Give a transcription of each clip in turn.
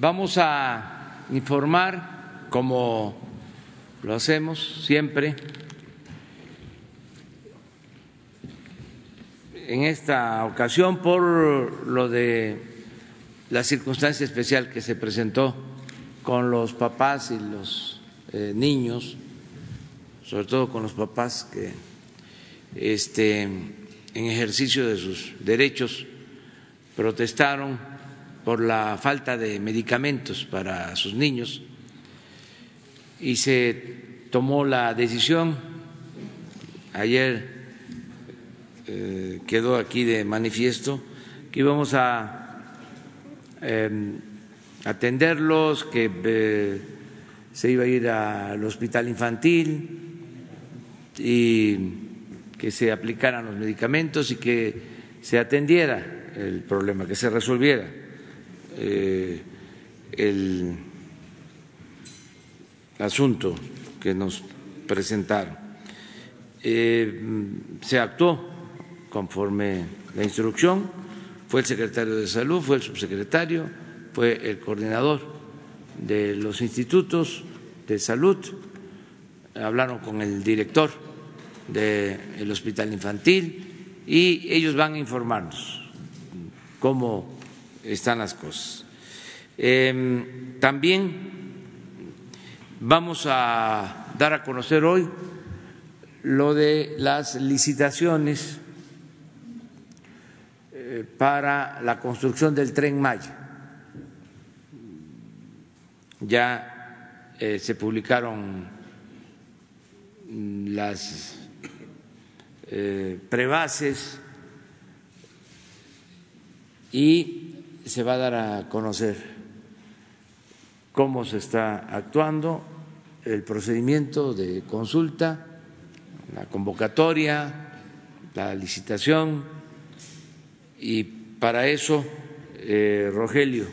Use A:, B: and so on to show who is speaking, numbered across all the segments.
A: vamos a informar, como lo hacemos siempre, en esta ocasión por lo de la circunstancia especial que se presentó con los papás y los eh, niños, sobre todo con los papás que este, en ejercicio de sus derechos protestaron por la falta de medicamentos para sus niños y se tomó la decisión, ayer eh, quedó aquí de manifiesto, que íbamos a em, atenderlos, que eh, se iba a ir al hospital infantil y que se aplicaran los medicamentos y que se atendiera el problema, que se resolviera eh, el asunto que nos presentaron. Eh, se actuó conforme la instrucción, fue el secretario de salud, fue el subsecretario, fue el coordinador de los institutos de salud, hablaron con el director del hospital infantil y ellos van a informarnos cómo están las cosas. Em, también vamos a dar a conocer hoy lo de las licitaciones eh, para la construcción del tren Maya. Ya eh, se publicaron las eh, prebases y se va a dar a conocer cómo se está actuando, el procedimiento de consulta, la convocatoria, la licitación y para eso eh, Rogelio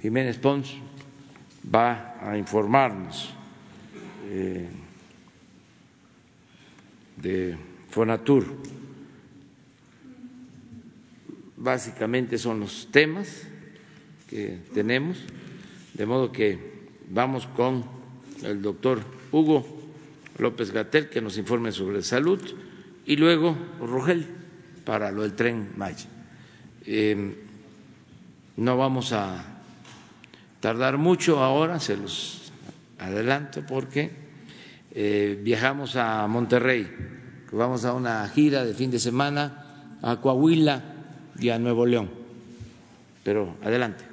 A: Jiménez Pons va a informarnos eh, de Fonatur. Básicamente son los temas que tenemos, de modo que vamos con el doctor Hugo López Gatel que nos informe sobre salud y luego Rogel para lo del tren Maya. Eh, no vamos a tardar mucho ahora, se los adelanto, porque eh, viajamos a Monterrey vamos a una gira de fin de semana a Coahuila y Nuevo León. Pero adelante.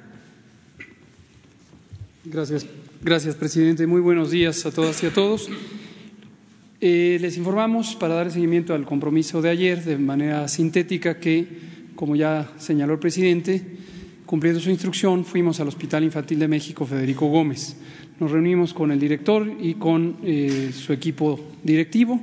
B: Gracias, gracias presidente. Muy buenos días a todas y a todos. Eh, les informamos para dar seguimiento al compromiso de ayer de manera sintética que, como ya señaló el presidente, cumpliendo su instrucción, fuimos al Hospital Infantil de México Federico Gómez. Nos reunimos con el director y con eh, su equipo directivo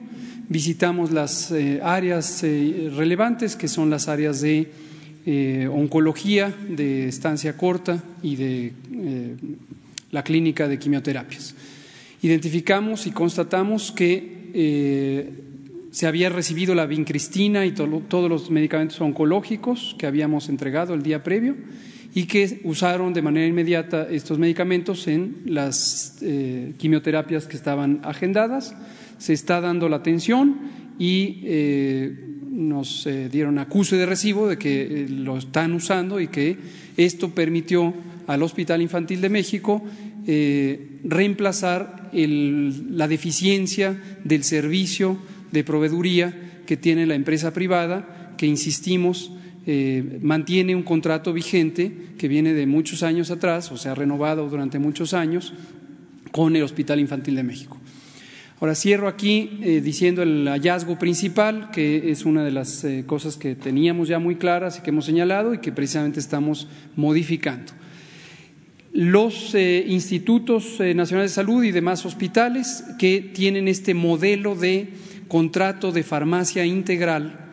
B: visitamos las eh, áreas relevantes, que son las áreas de eh, oncología, de estancia corta y de la clínica de quimioterapias. Identificamos y constatamos que se había recibido la vincristina y todos los medicamentos oncológicos que habíamos entregado el día previo y que usaron de manera inmediata estos medicamentos en las quimioterapias que estaban agendadas se está dando la atención y eh, nos eh, dieron acuse de recibo de que eh, lo están usando y que esto permitió al Hospital Infantil de México reemplazar la deficiencia del servicio de proveeduría que tiene la empresa privada, que insistimos mantiene un contrato vigente que viene de muchos años atrás, o sea, renovado durante muchos años, con el Hospital Infantil de México. Ahora cierro aquí eh, diciendo el hallazgo principal, que es una de las eh, cosas que teníamos ya muy claras y que hemos señalado y que precisamente estamos modificando. Los eh, institutos nacionales de salud y demás hospitales que tienen este modelo de contrato de farmacia integral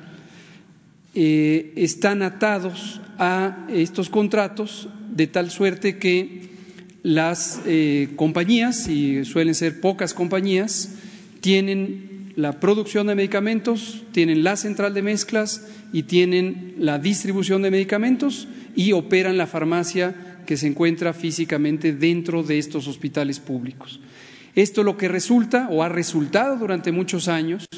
B: están atados a estos contratos de tal suerte que las compañías, y suelen ser pocas compañías, tienen la producción de medicamentos, tienen la central de mezclas y tienen la distribución de medicamentos y operan la farmacia que se encuentra físicamente dentro de estos hospitales públicos. Esto lo que resulta o ha resultado durante muchos años,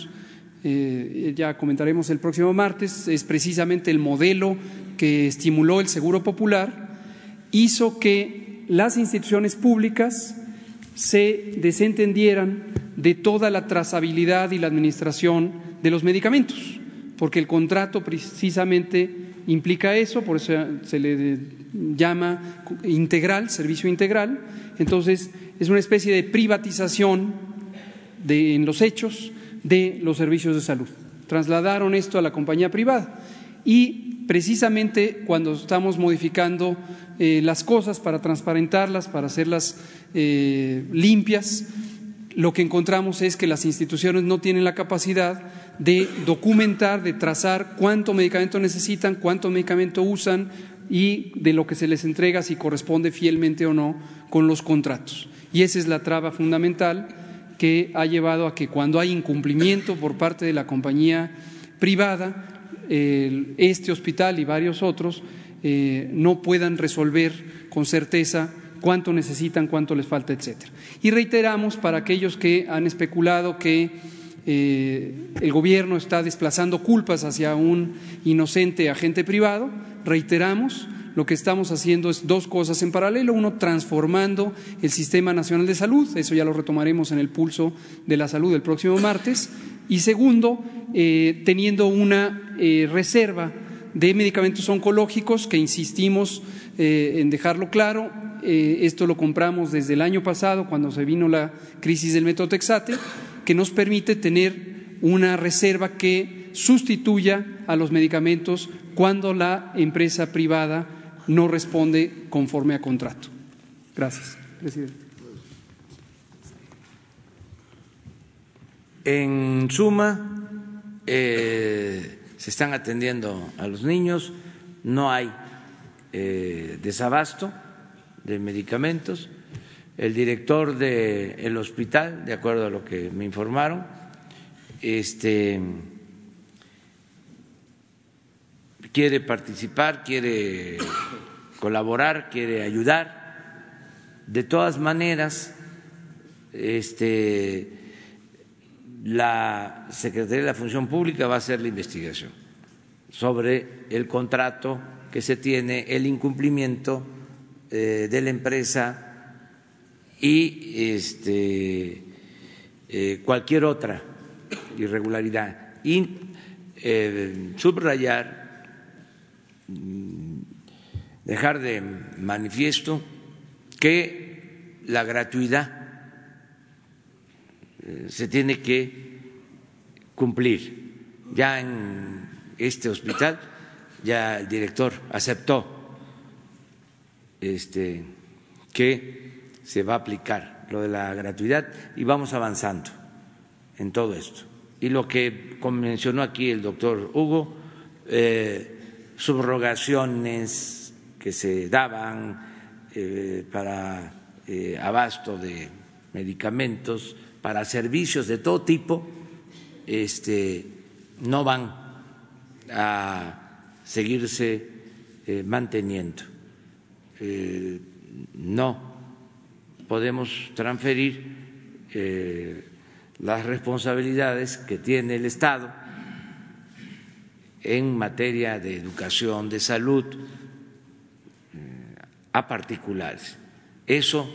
B: eh, ya comentaremos el próximo martes, es precisamente el modelo que estimuló el Seguro Popular, hizo que las instituciones públicas se desentendieran de toda la trazabilidad y la administración de los medicamentos, porque el contrato precisamente implica eso, por eso se le llama integral, servicio integral. Entonces, es una especie de privatización en los hechos de los servicios de salud. Trasladaron esto a la compañía privada y precisamente cuando estamos modificando eh, las cosas para transparentarlas, para hacerlas eh, limpias, lo que encontramos es que las instituciones no tienen la capacidad de documentar, de trazar cuánto medicamento necesitan, cuánto medicamento usan y de lo que se les entrega si corresponde fielmente o no con los contratos. Y esa es la traba fundamental que ha llevado a que cuando hay incumplimiento por parte de la compañía privada, este hospital y varios otros eh, no puedan resolver con certeza cuánto necesitan, cuánto les falta, etcétera. Y reiteramos para aquellos que han especulado que eh, el gobierno está desplazando culpas hacia un inocente agente privado, reiteramos lo que estamos haciendo es dos cosas en paralelo. Uno, transformando el Sistema Nacional de Salud, eso ya lo retomaremos en el pulso de la salud el próximo martes. Y segundo, eh, teniendo una eh, reserva de medicamentos oncológicos que insistimos en dejarlo claro, eh, esto lo compramos desde el año pasado, cuando se vino la crisis del metotrexate, que nos permite tener una reserva que sustituya a los medicamentos cuando la empresa privada no responde conforme a contrato. Gracias, presidente.
A: En suma, eh, se están atendiendo a los niños, no hay eh, desabasto de medicamentos. El director del hospital, de acuerdo a lo que me informaron, este, quiere participar, quiere colaborar, quiere ayudar. De todas maneras, este, la Secretaría de la Función Pública va a hacer la investigación sobre el contrato que se tiene, el incumplimiento eh, de la empresa y este, eh, cualquier otra irregularidad. Y eh, subrayar, mm, dejar de manifiesto que la gratuidad se tiene que cumplir. Ya en este hospital, ya el director aceptó este, que se va a aplicar lo de la gratuidad y vamos avanzando en todo esto. Y lo que mencionó aquí el doctor Hugo, eh, subrogaciones que se daban eh, para eh, abasto de medicamentos, para servicios de todo tipo, este, no van a seguirse manteniendo. Eh, no podemos transferir eh, las responsabilidades que tiene el Estado en materia de educación, de salud, eh, a particulares. Eso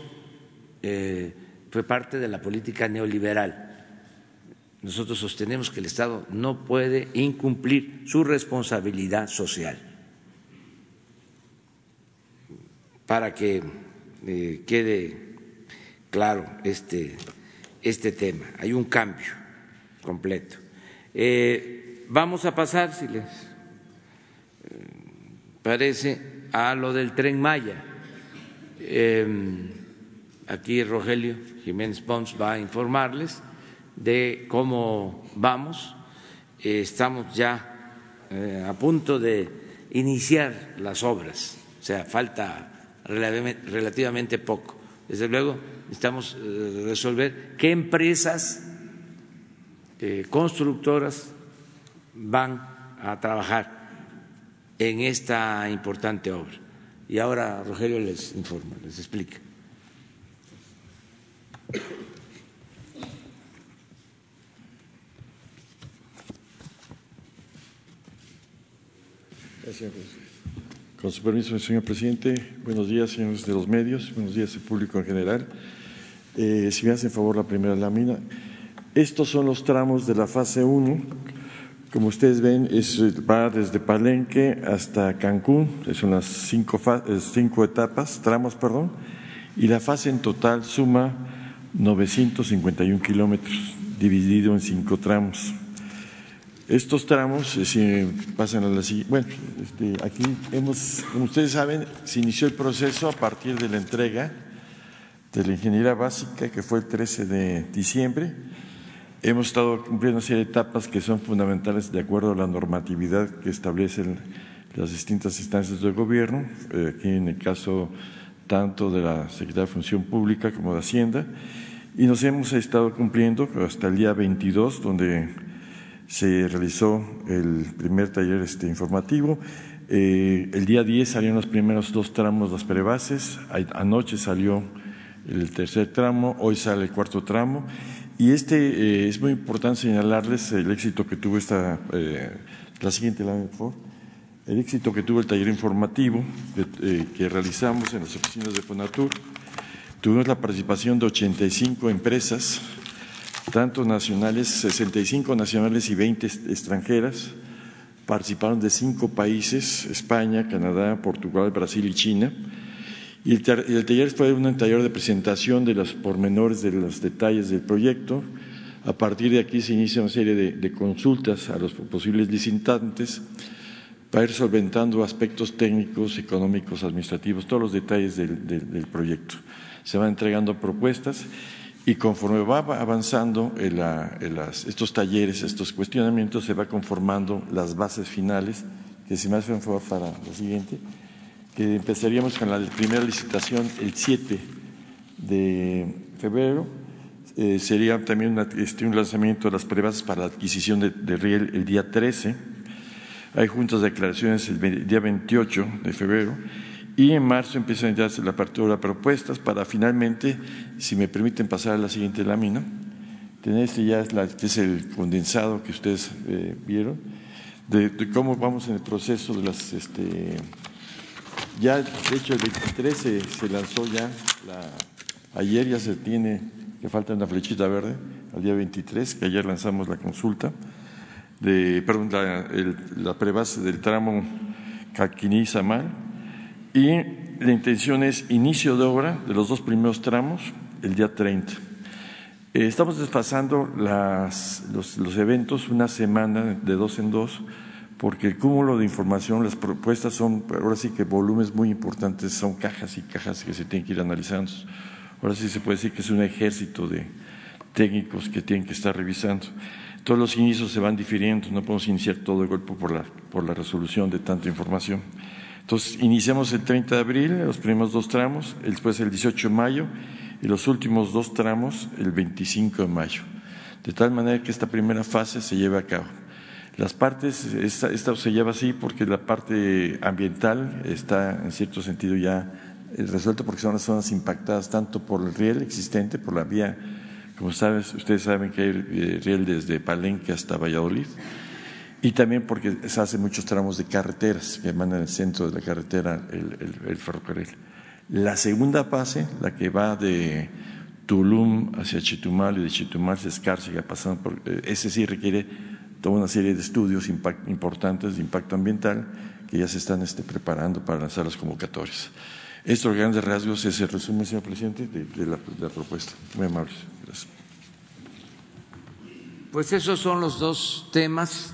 A: fue parte de la política neoliberal. Nosotros sostenemos que el Estado no puede incumplir su responsabilidad social. para que eh, quede claro este, este tema. Hay un cambio completo. Eh, vamos a pasar, si les eh, parece, a lo del tren Maya. aquí Rogelio Jiménez Pons va a informarles de cómo vamos. estamos ya a punto de iniciar las obras, o sea, falta relativamente poco. Desde luego, necesitamos eh, resolver qué empresas eh, constructoras van a trabajar en esta importante obra. y ahora Rogelio les informa, les explica.
C: Gracias. Con su permiso, señor presidente, buenos días, señores de los medios, buenos días al público en general. Eh, si me hacen favor la primera lámina. Estos son los tramos de la fase 1. Como ustedes ven, es, va desde Palenque hasta Cancún, son las cinco, cinco etapas, tramos, perdón, y la fase en total suma 951 kilómetros, dividido en cinco tramos. Estos tramos, eh, si pasan a la siguiente, bueno, este, aquí hemos, como ustedes saben, se inició el proceso a partir de la entrega de la ingeniería básica, que fue el 13 de diciembre. Hemos estado cumpliendo una serie de etapas que son fundamentales de acuerdo a la normatividad que establecen las distintas instancias del gobierno, eh, aquí en el caso tanto de la Secretaría de Función Pública como de Hacienda, y nos hemos estado cumpliendo hasta el día 22, donde se realizó el primer taller este, informativo. Eh, el día 10 salieron los primeros dos tramos, las prebases. Anoche salió el tercer tramo, hoy sale el cuarto tramo. Y este eh, es muy importante señalarles el éxito que tuvo esta, eh, la siguiente favor. El éxito que tuvo el taller informativo que realizamos en las oficinas de Fonatur. Tuvimos la participación de 85 empresas tanto nacionales, 65 nacionales y 20 extranjeras. Participaron de cinco países, España, Canadá, Portugal, Brasil y China. Y el, taller fue un taller de presentación de los pormenores de los detalles del proyecto. A partir de aquí se inicia una serie de, consultas a los posibles licitantes para ir solventando aspectos técnicos, económicos, administrativos, todos los detalles del proyecto. Se van entregando propuestas y conforme va avanzando estos talleres, estos cuestionamientos, se va conformando las bases finales, que si me hacen favor para lo siguiente, que empezaríamos con la primera licitación el 7 de febrero, eh, sería también este, un lanzamiento de las prebases para la adquisición de, de, riel el día 13, hay juntas de declaraciones el día 28 de febrero, y en marzo empiezan ya la apertura de propuestas para finalmente, si me permiten pasar a la siguiente lámina, tener este ya es, la, es el condensado que ustedes eh, vieron, de, cómo vamos en el proceso de las... Este, ya, de hecho, el 23 se, lanzó ya, la, ayer ya se tiene, que falta una flechita verde, al día 23, que ayer lanzamos la consulta, de, perdón, la, prebase del tramo Caquiní-Samal, y la intención es inicio de obra de los dos primeros tramos el día 30. Eh, estamos desfasando los, eventos una semana de dos en dos porque el cúmulo de información, las propuestas son, ahora sí que volúmenes muy importantes, son cajas y cajas que se tienen que ir analizando. Ahora sí se puede decir que es un ejército de técnicos que tienen que estar revisando. Todos los inicios se van difiriendo, no podemos iniciar todo de golpe por la resolución de tanta información. Entonces, iniciamos el 30 de abril, los primeros dos tramos, después el 18 de mayo y los últimos dos tramos el 25 de mayo. De tal manera que esta primera fase se lleve a cabo. Las partes, esta, se lleva así porque la parte ambiental está en cierto sentido ya eh, resuelta porque son las zonas impactadas tanto por el riel existente, por la vía, como sabes, ustedes saben que hay eh, riel desde Palenque hasta Valladolid y también porque se hacen muchos tramos de carreteras que emanan el centro de la carretera, el, ferrocarril. La segunda fase, la que va de Tulum hacia Chetumal y de Chetumal hacia Escárcega, pasando por, eh, ese sí requiere toda una serie de estudios importantes de impacto ambiental que ya se están este, preparando para lanzar las convocatorias. Estos grandes rasgos es el resumen, señor presidente, de, la, de la propuesta. Muy amables. Gracias.
A: Pues esos son los dos temas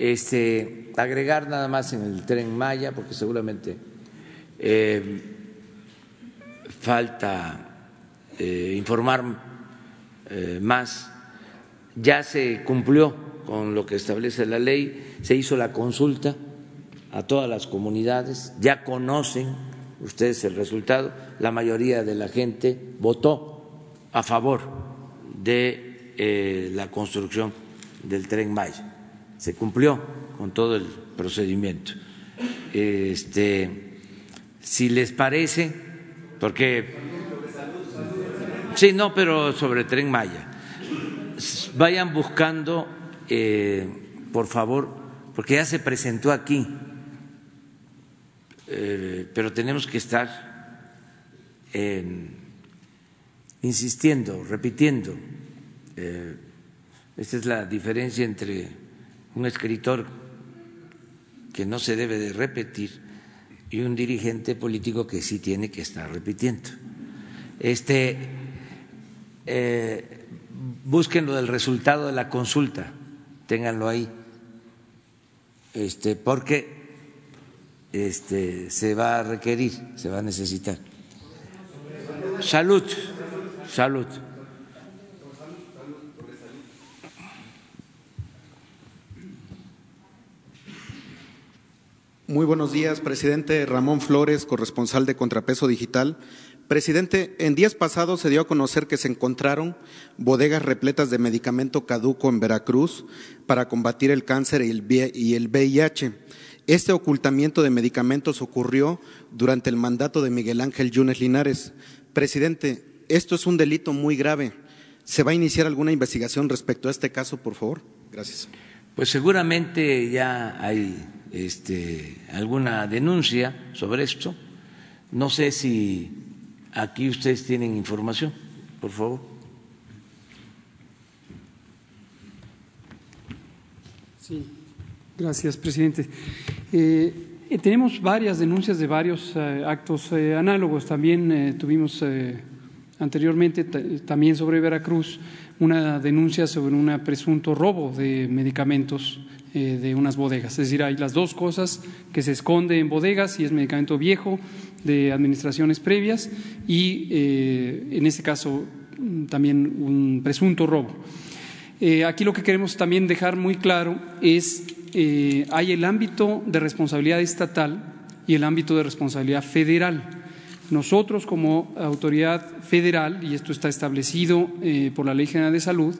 A: este, agregar nada más en el tren Maya, porque seguramente eh, falta eh, informar eh, más. Ya se cumplió con lo que establece la ley, se hizo la consulta a todas las comunidades, ya conocen ustedes el resultado, la mayoría de la gente votó a favor de la construcción del tren Maya se cumplió con todo el procedimiento. Este, si les parece, porque... Sí, no, pero sobre Tren Maya. Vayan buscando, eh, por favor, porque ya se presentó aquí, eh, pero tenemos que estar insistiendo, repitiendo. Eh, esta es la diferencia entre un escritor que no se debe de repetir y un dirigente político que sí tiene que estar repitiendo. Este, eh, busquen lo del resultado de la consulta, ténganlo ahí, este, porque este, se va a requerir, se va a necesitar. Salud, salud.
D: Muy buenos días, presidente Ramón Flores, corresponsal de Contrapeso Digital. Presidente, en días pasados se dio a conocer que se encontraron bodegas repletas de medicamento caduco en Veracruz para combatir el cáncer y el VIH. Este ocultamiento de medicamentos ocurrió durante el mandato de Miguel Ángel Yunes Linares. Presidente, esto es un delito muy grave. ¿Se va a iniciar alguna investigación respecto a este caso, por favor? Gracias.
A: Pues seguramente ya hay este, alguna denuncia sobre esto. No sé si aquí ustedes tienen información, por favor.
B: Sí, gracias, presidente. Eh, tenemos varias denuncias de varios eh, actos eh, análogos. También tuvimos anteriormente, también sobre Veracruz, una denuncia sobre un presunto robo de medicamentos eh, de unas bodegas. Es decir, hay las dos cosas que se esconde en bodegas y es medicamento viejo de administraciones previas y eh, en este caso también un presunto robo. Eh, aquí lo que queremos también dejar muy claro es hay el ámbito de responsabilidad estatal y el ámbito de responsabilidad federal. Nosotros como autoridad federal, y esto está establecido por la Ley General de Salud,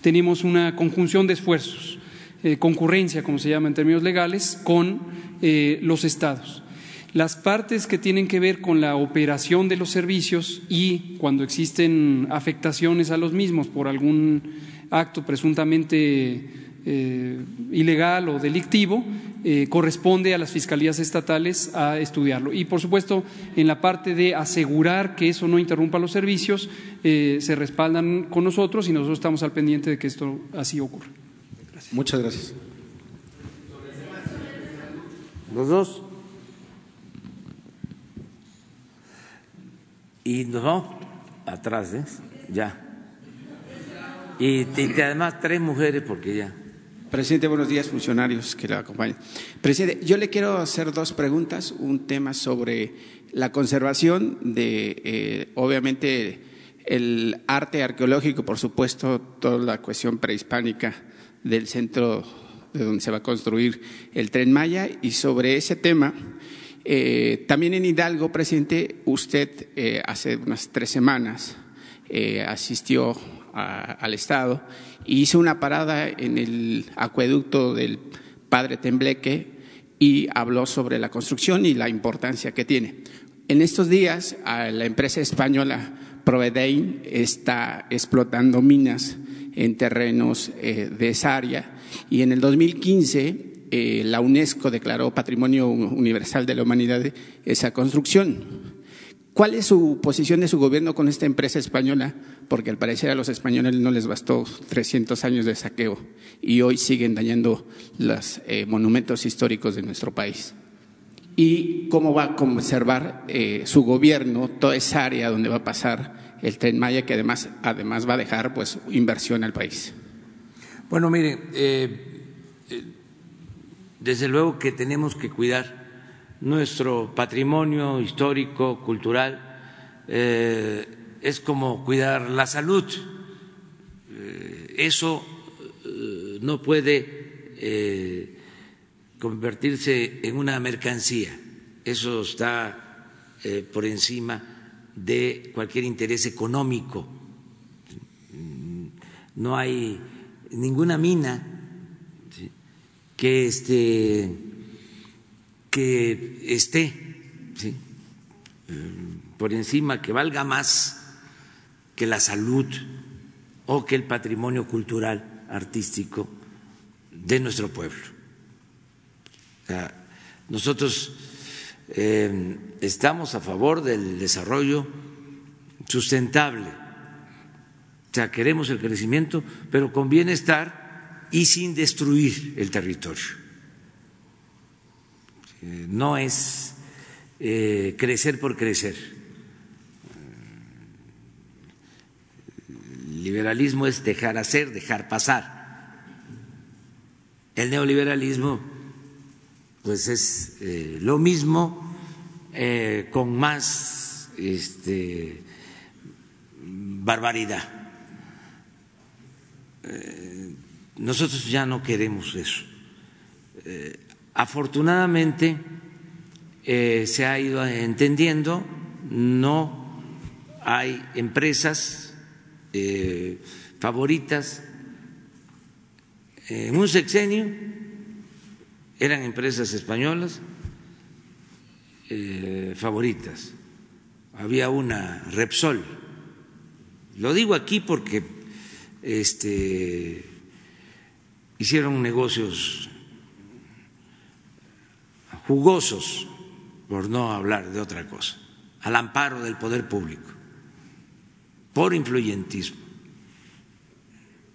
B: tenemos una conjunción de esfuerzos, eh, concurrencia, como se llama en términos legales, con eh, los estados. Las partes que tienen que ver con la operación de los servicios y cuando existen afectaciones a los mismos por algún acto presuntamente eh, ilegal o delictivo, eh, corresponde a las fiscalías estatales a estudiarlo. Y, por supuesto, en la parte de asegurar que eso no interrumpa los servicios, eh, se respaldan con nosotros y nosotros estamos al pendiente de que esto así ocurra.
D: Muchas gracias.
A: Los dos. Y nos vamos atrás, ¿eh? Ya. Y, y además tres mujeres porque ya.
E: Presidente, buenos días, funcionarios que le acompañan. Presidente, yo le quiero hacer dos preguntas. Un tema sobre la conservación de, eh, obviamente, el arte arqueológico, por supuesto, toda la cuestión prehispánica del centro de donde se va a construir el tren Maya. Y sobre ese tema, eh, también en Hidalgo, presidente, usted eh, hace unas tres semanas asistió al Estado hice una parada en el acueducto del Padre Tembleque y habló sobre la construcción y la importancia que tiene. En estos días, la empresa española Provedein está explotando minas en terrenos eh, de esa área y en el 2015 eh, la UNESCO declaró Patrimonio Universal de la Humanidad esa construcción. ¿Cuál es su posición de su gobierno con esta empresa española? Porque al parecer a los españoles no les bastó 300 años de saqueo y hoy siguen dañando los eh, monumentos históricos de nuestro país. ¿Y cómo va a conservar eh, su gobierno toda esa área donde va a pasar el tren Maya, que además, además va a dejar pues, inversión al país?
A: Bueno, mire, eh, desde luego que tenemos que cuidar nuestro patrimonio histórico, cultural, eh, es como cuidar la salud. Eh, eso eh, no puede convertirse en una mercancía, eso está por encima de cualquier interés económico. No hay ninguna mina que este que esté ¿sí? por encima, que valga más que la salud o que el patrimonio cultural, artístico de nuestro pueblo. nosotros eh, estamos a favor del desarrollo sustentable, o sea, queremos el crecimiento, pero con bienestar y sin destruir el territorio. Eh, no es eh, crecer por crecer liberalismo es dejar hacer, dejar pasar. El neoliberalismo, pues es eh, lo mismo eh, con más este, barbaridad. Eh, nosotros ya no queremos eso. Afortunadamente se ha ido entendiendo, no hay empresas eh, favoritas. En un sexenio eran empresas españolas eh, favoritas. Había una Repsol. Lo digo aquí porque este, hicieron negocios jugosos, por no hablar de otra cosa, al amparo del poder público por influyentismo.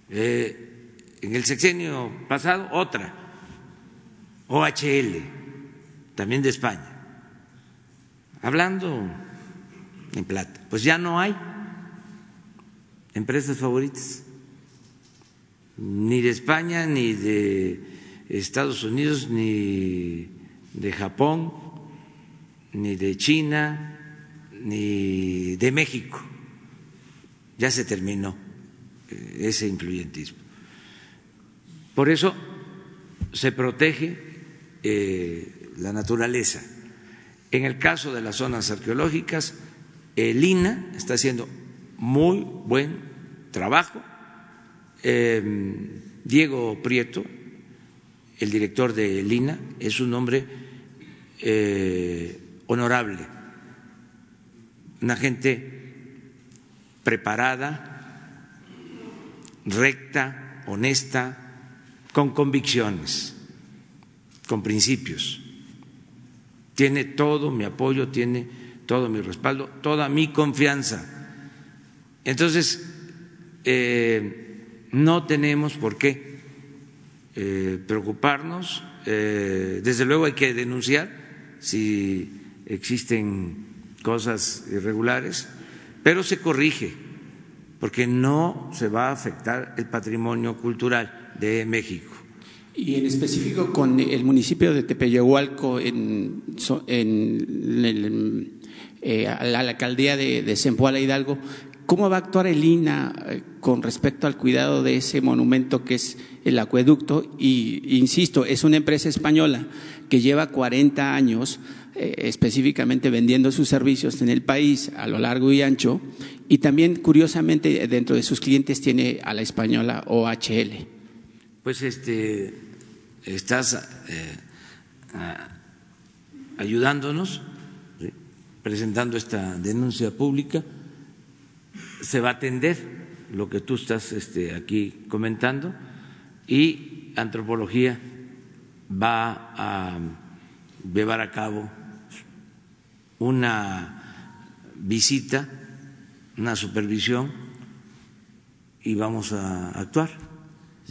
A: Eh, en el sexenio pasado, otra, OHL, también de España, hablando en plata. Pues ya no hay empresas favoritas, ni de España, ni de Estados Unidos, ni de Japón, ni de China, ni de México ya se terminó eh, ese influyentismo. Por eso se protege eh, la naturaleza. En el caso de las zonas arqueológicas, el INA está haciendo muy buen trabajo. Em, Diego Prieto, el director de INA, es un hombre eh, honorable, una gente preparada, recta, honesta, con convicciones, con principios. Tiene todo mi apoyo, tiene todo mi respaldo, toda mi confianza. Entonces, eh, no tenemos por qué eh, preocuparnos. Desde luego hay que denunciar si existen cosas irregulares pero se corrige porque no se va a afectar el patrimonio cultural de México.
E: Y en específico con el municipio de Tepeyahualco, en, eh, la, alcaldía de, de Hidalgo, ¿cómo va a actuar el INA eh, con respecto al cuidado de ese monumento que es el acueducto? Y insisto, es una empresa española que lleva 40 años eh, específicamente vendiendo sus servicios en el país a lo largo y ancho y también curiosamente dentro de sus clientes tiene a la española OHL.
A: Pues este estás eh, ayudándonos presentando esta denuncia pública. Se va a atender lo que tú estás este, aquí comentando y antropología va a llevar a cabo una visita, una supervisión y vamos a actuar.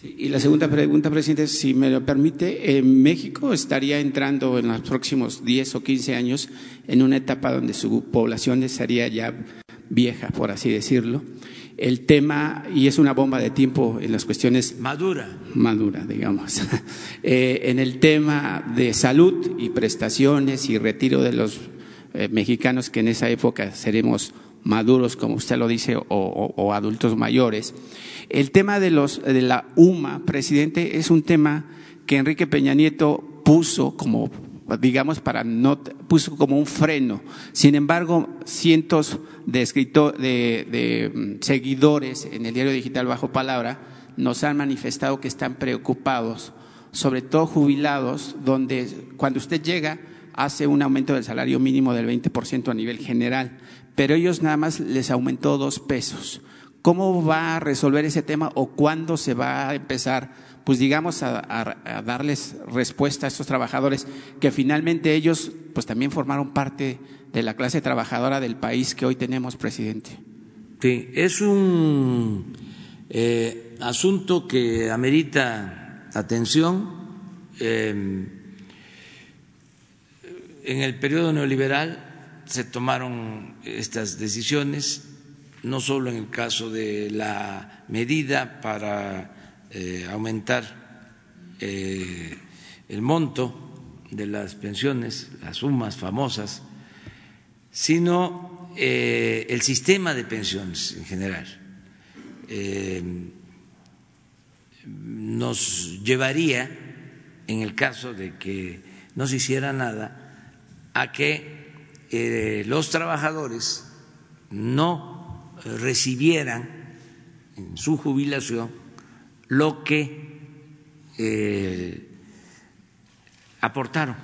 E: y la segunda pregunta, presidente, si me lo permite, México estaría entrando en los próximos 10 o 15 años en una etapa donde su población estaría ya vieja, por así decirlo. El tema, y es una bomba de tiempo en las cuestiones...
A: Madura.
E: Madura, digamos. Eh, en el tema de salud y prestaciones y retiro de los eh, mexicanos que en esa época seremos maduros, como usted lo dice, o, adultos mayores. El tema de, los, de la UMA, presidente, es un tema que Enrique Peña Nieto puso como, digamos, para no, puso como un freno. Sin embargo, cientos de, escritor, de, de mm, seguidores en el diario digital Bajo Palabra nos han manifestado que están preocupados, sobre todo jubilados, donde cuando usted llega hace un aumento del salario mínimo del 20% a nivel general, pero ellos nada más les aumentó dos pesos. ¿Cómo va a resolver ese tema o cuándo se va a empezar, pues digamos, a, darles respuesta a estos trabajadores que finalmente ellos, pues también formaron parte de la clase trabajadora del país que hoy tenemos, presidente?
A: Sí, es un eh, asunto que amerita atención. Eh, en el periodo neoliberal se tomaron estas decisiones, no solo en el caso de la medida para eh, aumentar eh, el monto de las pensiones, las sumas famosas, sino eh, el sistema de pensiones en general. nos llevaría, en el caso de que no se hiciera nada, a que los trabajadores no recibieran en su jubilación lo que eh, aportaron,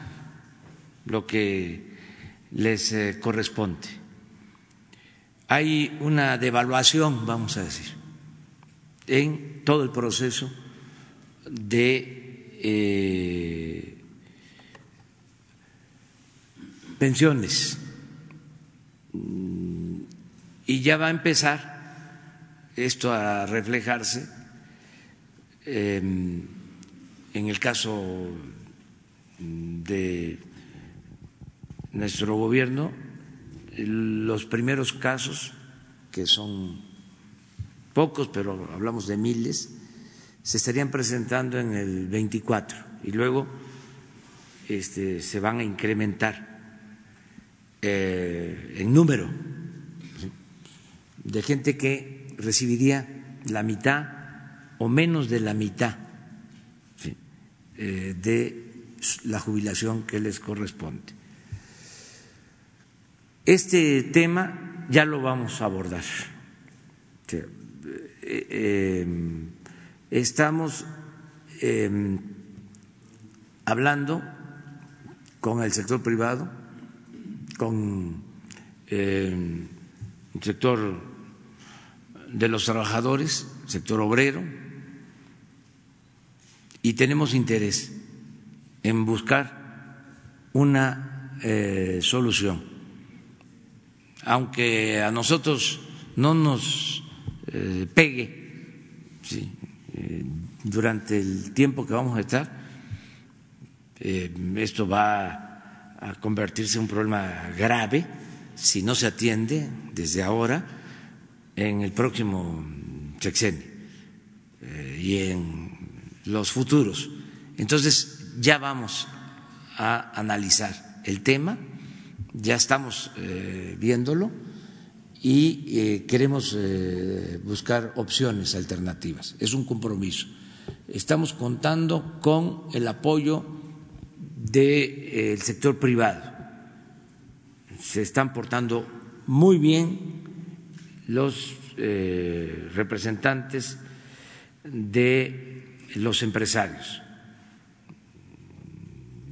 A: lo que les eh, corresponde. Hay una devaluación, vamos a decir, en todo el proceso de pensiones. Y ya va a empezar esto a reflejarse em, en el caso de nuestro gobierno, los primeros casos, que son pocos, pero hablamos de miles, se estarían presentando en el 24 y luego este, se van a incrementar eh, en número de gente que recibiría la mitad o menos de la mitad eh, de la jubilación que les corresponde. Este tema ya lo vamos a abordar. Eh, estamos hablando con el sector privado con eh, el sector de los trabajadores, sector obrero, y tenemos interés en buscar una eh, solución. Aunque a nosotros no nos eh, pegue durante el tiempo que vamos a estar, esto va a convertirse en un problema grave si no se atiende desde ahora en el próximo sexenio eh, y en los futuros. Entonces ya vamos a analizar el tema, ya estamos eh, viéndolo y eh, queremos buscar opciones alternativas. Es un compromiso. Estamos contando con el apoyo del sector privado. Se están portando muy bien los eh, representantes de los empresarios.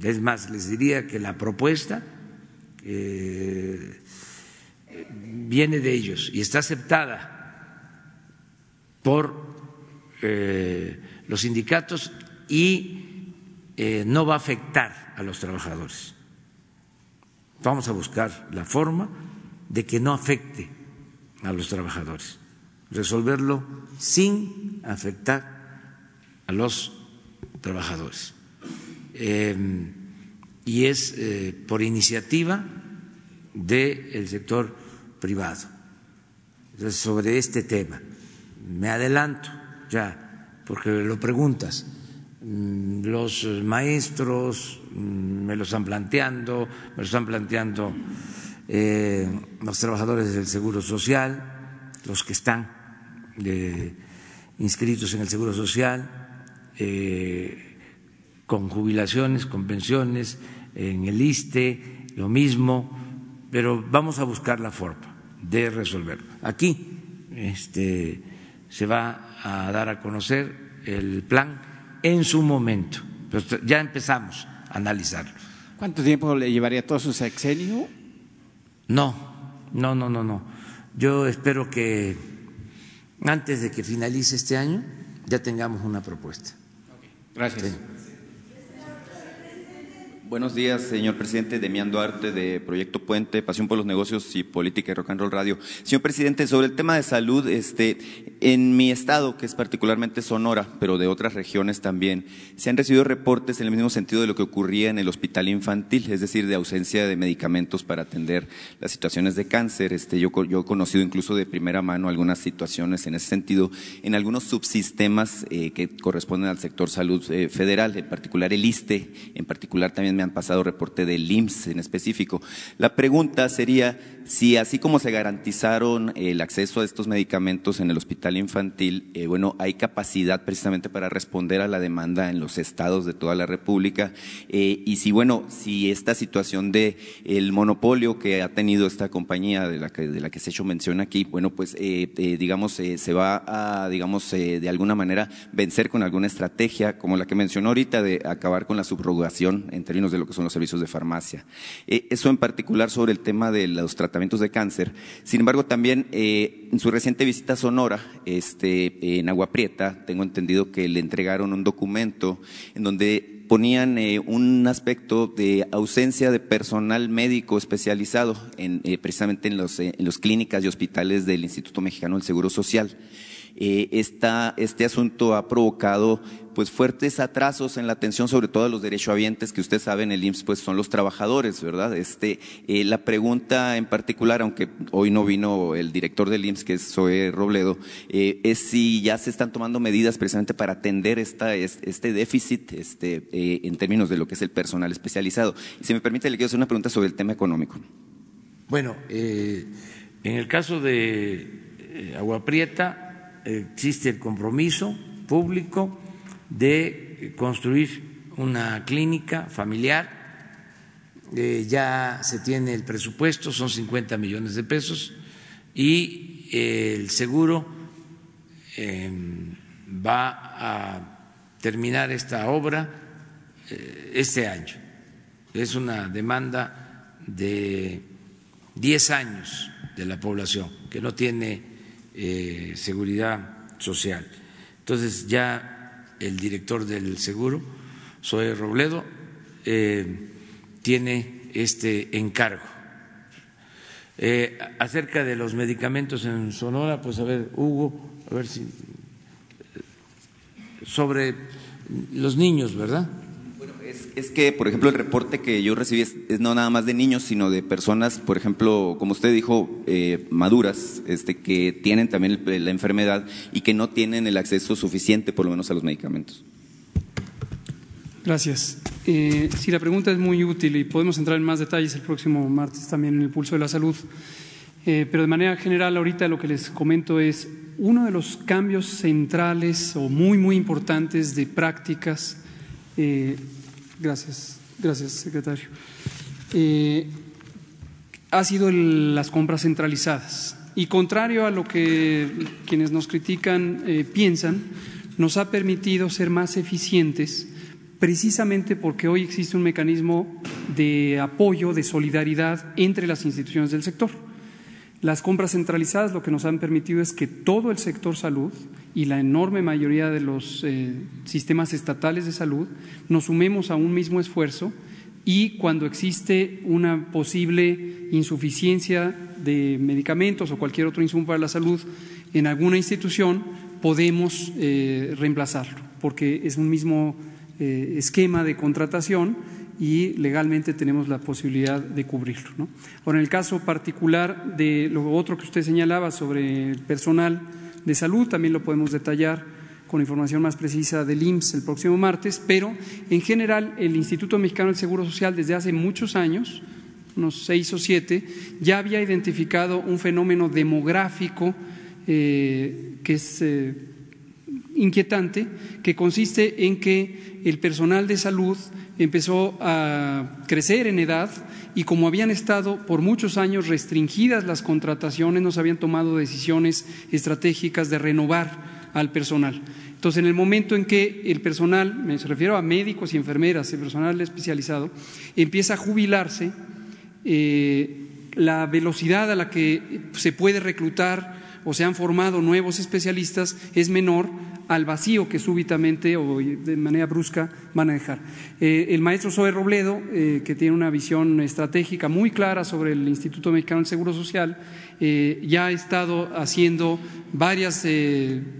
A: Es más, les diría que la propuesta eh, viene de ellos y está aceptada por eh, los sindicatos y no va a afectar a los trabajadores. Vamos a buscar la forma de que no afecte a los trabajadores, resolverlo sin afectar a los trabajadores. Em, y es eh, por iniciativa del sector privado. Entonces, sobre este tema, me adelanto ya, porque lo preguntas Mm, los maestros mm, me lo están planteando, me lo están planteando eh, los trabajadores del Seguro Social, los que están eh, inscritos en el Seguro Social, eh, con jubilaciones, con pensiones, en el ISTE, lo mismo, pero vamos a buscar la forma de resolverlo. Aquí este, se va a dar a conocer el plan en su momento. Pero ya empezamos a analizarlo.
E: ¿Cuánto tiempo le llevaría todo su sexenio?
A: No, no, no, no, no. Yo espero que antes de que finalice este año ya tengamos una propuesta.
E: Gracias.
A: Sí.
F: Buenos días, señor presidente. Demián Duarte, de Proyecto Puente, Pasión por los Negocios y Política y Rock and Roll Radio. Señor presidente, sobre el tema de salud, este, en mi estado, que es particularmente Sonora, pero de otras regiones también, se han recibido reportes en el mismo sentido de lo que ocurría en el hospital infantil, es decir, de ausencia de medicamentos para atender las situaciones de cáncer. Este, yo, yo he conocido incluso de primera mano algunas situaciones en ese sentido en algunos subsistemas eh, que corresponden al sector salud eh, federal, en particular el ISTE, en particular también me han pasado reporte del IMSS en específico. La pregunta sería si así como se garantizaron el acceso a estos medicamentos en el hospital infantil, eh, bueno, hay capacidad precisamente para responder a la demanda en los estados de toda la República eh, y si, bueno, si esta situación de el monopolio que ha tenido esta compañía de la que, de la que se ha hecho mención aquí, bueno, pues eh, digamos, se va a, digamos, de alguna manera vencer con alguna estrategia como la que mencionó ahorita de acabar con la subrogación en términos de lo que son los servicios de farmacia. Eh, eso en particular sobre el tema de los tratamientos de cáncer. Sin embargo, también eh, en su reciente visita a Sonora, este, en Agua Prieta, tengo entendido que le entregaron un documento en donde ponían eh, un aspecto de ausencia de personal médico especializado en, precisamente en eh, en clínicas y hospitales del Instituto Mexicano del Seguro Social. Eh, este asunto ha provocado pues fuertes atrasos en la atención, sobre todo a los derechohabientes, que usted sabe en el IMSS pues son los trabajadores, ¿verdad? Este, eh, la pregunta en particular, aunque hoy no vino el director del IMSS, que es Zoe Robledo, eh, es si ya se están tomando medidas precisamente para atender esta, este déficit este, eh, en términos de lo que es el personal especializado. Si me permite, le quiero hacer una pregunta sobre el tema económico.
A: Bueno, en el caso de Agua Prieta existe el compromiso público de construir una clínica familiar. Eh, ya se tiene el presupuesto, son 50 millones de pesos, y eh, el seguro eh, va a terminar esta obra eh, este año. Es una demanda de 10 años de la población que no tiene eh, seguridad social. Entonces ya el director del seguro, Zoe Robledo, eh, tiene este encargo. Eh, acerca de los medicamentos en Sonora, pues a ver, Hugo, a ver si sobre los niños, ¿verdad?
F: Es, que, por ejemplo, el reporte que yo recibí es, no nada más de niños, sino de personas, por ejemplo, como usted dijo, eh, maduras, este, que tienen también la enfermedad y que no tienen el acceso suficiente, por lo menos, a los medicamentos.
B: Gracias. Eh, sí, la pregunta es muy útil y podemos entrar en más detalles el próximo martes también en el pulso de la salud. Eh, pero de manera general, ahorita lo que les comento es uno de los cambios centrales o muy, muy importantes de prácticas. Gracias, gracias, secretario. Eh, ha sido las compras centralizadas. Y contrario a lo que quienes nos critican eh, piensan, nos ha permitido ser más eficientes precisamente porque hoy existe un mecanismo de apoyo, de solidaridad entre las instituciones del sector. Las compras centralizadas lo que nos han permitido es que todo el sector salud y la enorme mayoría de los eh, sistemas estatales de salud nos sumemos a un mismo esfuerzo y cuando existe una posible insuficiencia de medicamentos o cualquier otro insumo para la salud en alguna institución, podemos eh, reemplazarlo, porque es un mismo eh, esquema de contratación y legalmente tenemos la posibilidad de cubrirlo. ¿no? Ahora, en el caso particular de lo otro que usted señalaba sobre el personal de salud, también lo podemos detallar con información más precisa del IMSS el próximo martes, pero en general el Instituto Mexicano del Seguro Social desde hace muchos años, unos seis o siete, ya había identificado un fenómeno demográfico eh, que es eh, inquietante, que consiste en que el personal de salud empezó a crecer en edad y como habían estado por muchos años restringidas las contrataciones, no se habían tomado decisiones estratégicas de renovar al personal. Entonces, en el momento en que el personal, me refiero a médicos y enfermeras, el personal especializado, empieza a jubilarse, eh, la velocidad a la que se puede reclutar o se han formado nuevos especialistas es menor al vacío que súbitamente o de manera brusca van a dejar. Eh, el maestro Zoe Robledo, eh, que tiene una visión estratégica muy clara sobre el Instituto Mexicano del Seguro Social, eh, ya ha estado haciendo varias,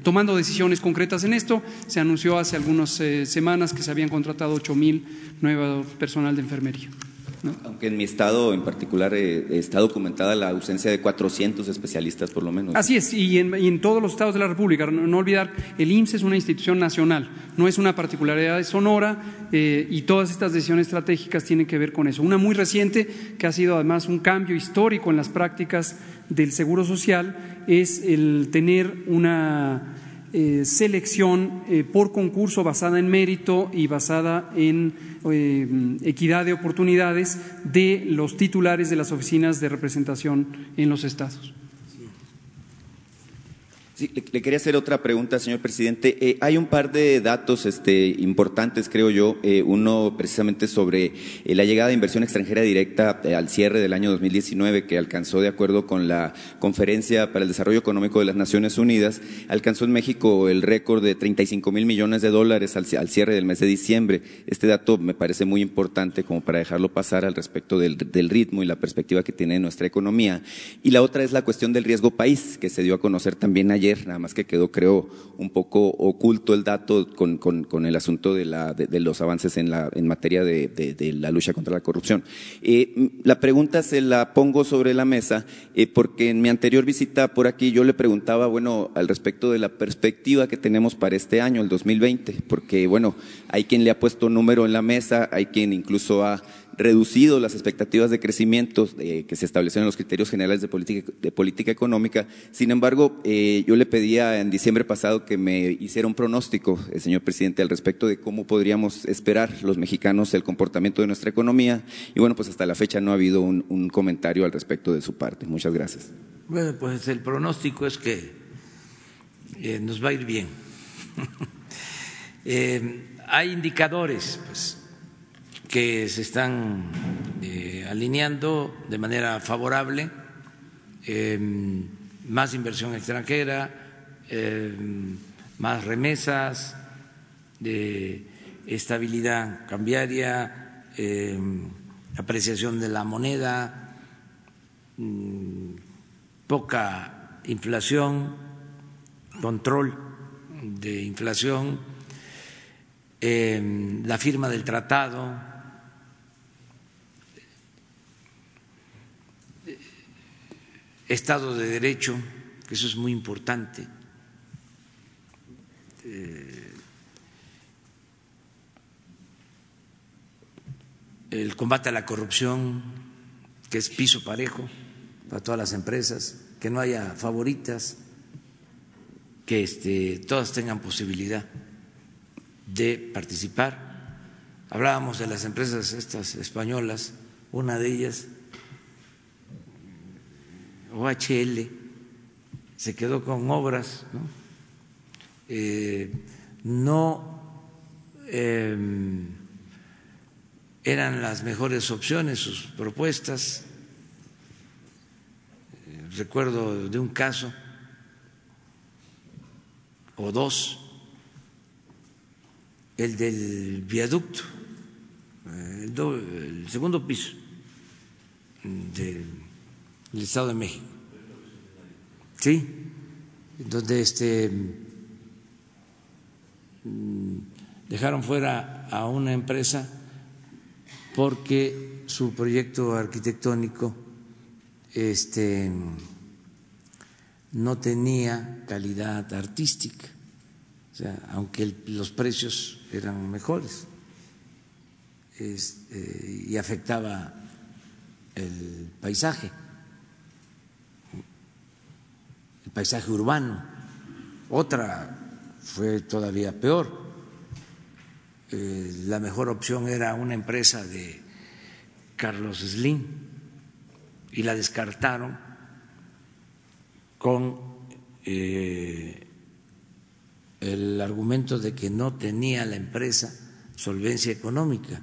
B: tomando decisiones concretas en esto. Se anunció hace algunas semanas que se habían contratado ocho mil nuevos personal de enfermería.
F: Aunque en mi estado en particular eh, está documentada la ausencia de 400 especialistas por lo menos.
B: Así es, y en, todos los estados de la República. No, olvidar, el IMSS es una institución nacional, no es una particularidad de Sonora eh, y todas estas decisiones estratégicas tienen que ver con eso. Una muy reciente, que ha sido además un cambio histórico en las prácticas del Seguro Social, es el tener una eh, selección eh, por concurso basada en mérito y basada en eh, equidad de oportunidades de los titulares de las oficinas de representación en los estados
F: le, quería hacer otra pregunta, señor presidente. Eh, hay un par de datos este, importantes, creo yo. Eh, uno precisamente sobre eh, la llegada de inversión extranjera directa al cierre del año 2019, que alcanzó, de acuerdo con la Conferencia para el Desarrollo Económico de las Naciones Unidas, alcanzó en México el récord de 35 mil millones de dólares al, cierre del mes de diciembre. Este dato me parece muy importante como para dejarlo pasar al respecto del, del ritmo y la perspectiva que tiene nuestra economía. Y la otra es la cuestión del riesgo país, que se dio a conocer también ayer nada más que quedó, creo, un poco oculto el dato con, el asunto de, la, de, los avances en, la, en materia de, la lucha contra la corrupción. Eh, la pregunta se la pongo sobre la mesa eh, porque en mi anterior visita por aquí yo le preguntaba, bueno, al respecto de la perspectiva que tenemos para este año, el 2020, porque, bueno, hay quien le ha puesto número en la mesa, hay quien incluso ha reducido las expectativas de crecimiento que se establecieron en los criterios generales de política, económica. Sin embargo, eh, yo le pedía en diciembre pasado que me hiciera un pronóstico, eh, señor presidente, al respecto de cómo podríamos esperar los mexicanos el comportamiento de nuestra economía. Y bueno, pues hasta la fecha no ha habido un, comentario al respecto de su parte. Muchas gracias.
A: Bueno, pues el pronóstico es que eh, nos va a ir bien. hay indicadores, pues que se están eh, alineando de manera favorable, em, más inversión extranjera, em, más remesas, de estabilidad cambiaria, apreciación de la moneda, mm, poca inflación, control de inflación, la firma del tratado Estado de Derecho, que eso es muy importante. Eh, el combate a la corrupción, que es piso parejo para todas las empresas, que no haya favoritas, que este, todas tengan posibilidad de participar. Hablábamos de las empresas estas españolas, una de ellas OHL se quedó con obras, no, eh, em, eran las mejores opciones sus propuestas. Eh, recuerdo de un caso o dos, el del viaducto, eh, el, segundo piso del el Estado de México. Sí, donde este mm, dejaron fuera a una empresa porque su proyecto arquitectónico este no tenía calidad artística, o sea, aunque los precios eran mejores este, y afectaba el paisaje. Paisaje urbano. Otra fue todavía peor. Eh, la mejor opción era una empresa de Carlos Slim y la descartaron con eh, el argumento de que no tenía la empresa solvencia económica,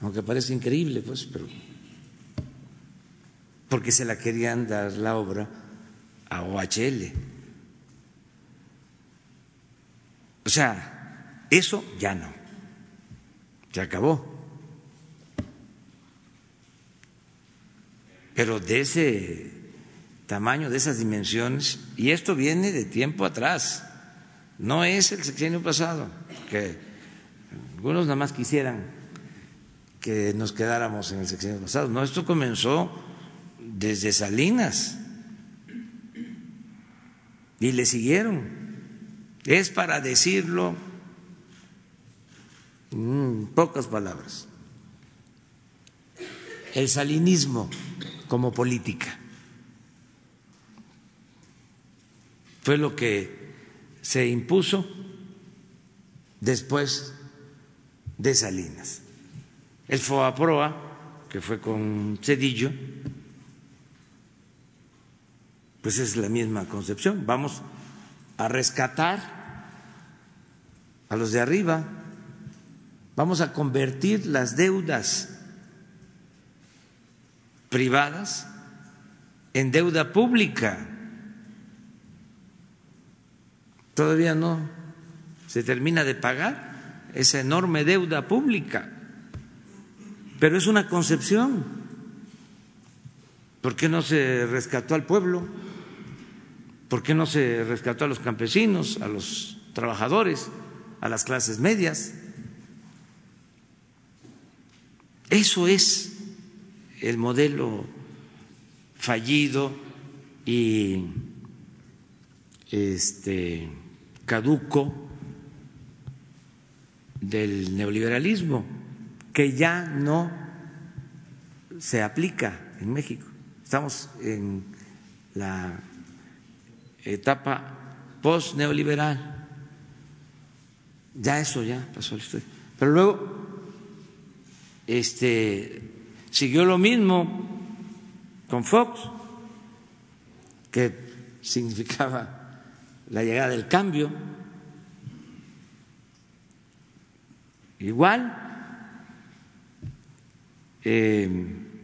A: aunque parece increíble, pues, pero porque se la querían dar la obra a OHL. O sea, eso ya no, se acabó. Pero de ese tamaño, de esas dimensiones, y esto viene de tiempo atrás, no es el sexenio pasado, que algunos nada más quisieran que nos quedáramos en el sexenio pasado, no, esto comenzó desde Salinas y le siguieron. Es para decirlo pocas palabras. El salinismo como política fue lo que se impuso después de Salinas. El FOAPROA, que fue con Cedillo, pues es la misma concepción. Vamos a rescatar a los de arriba, vamos a convertir las deudas privadas en deuda pública. Todavía no se termina de pagar esa enorme deuda pública, pero es una concepción. ¿Por qué no se rescató al pueblo? ¿Por qué no se rescató a los campesinos, a los trabajadores, a las clases medias? Eso es el modelo fallido y este caduco del neoliberalismo que ya no se aplica en México. Estamos en la etapa post-neoliberal. Ya eso ya pasó. Pero luego este, siguió lo mismo con Fox, que significaba la llegada del cambio. Igual, eh,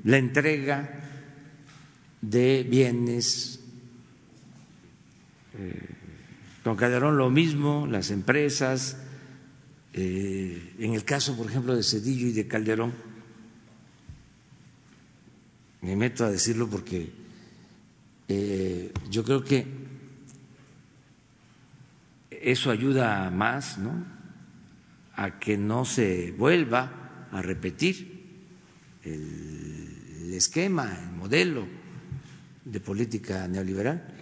A: la entrega de bienes con Calderón lo mismo, las empresas, eh, en el caso, por ejemplo, de Cedillo y de Calderón, me meto a decirlo porque eh, yo creo que eso ayuda más ¿no? a que no se vuelva a repetir el esquema, el modelo de política neoliberal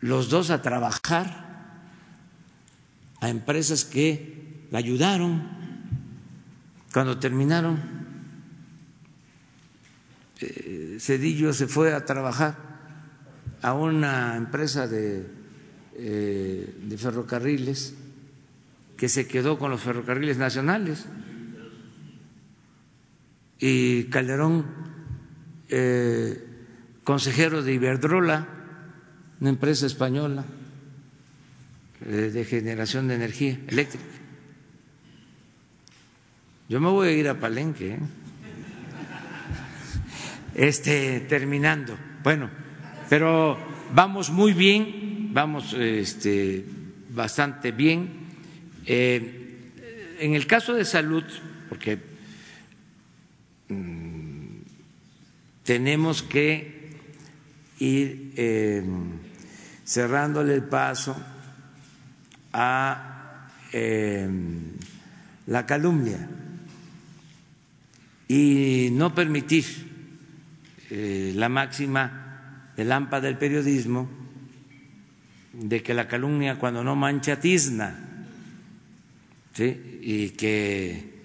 A: los dos a trabajar a empresas que la ayudaron cuando terminaron. Eh, Cedillo se fue a trabajar a una empresa de, eh, de ferrocarriles que se quedó con los ferrocarriles nacionales y Calderón, eh, consejero de Iberdrola, una empresa española eh, de generación de energía eléctrica. Yo me voy a ir a Palenque. ¿eh? Este, terminando. Bueno, pero vamos muy bien, vamos este, bastante bien. Eh, en el caso de salud, porque mm, tenemos que ir cerrándole el paso a em, la calumnia y no permitir eh, la máxima del AMPA del periodismo de que la calumnia cuando no mancha tizna y que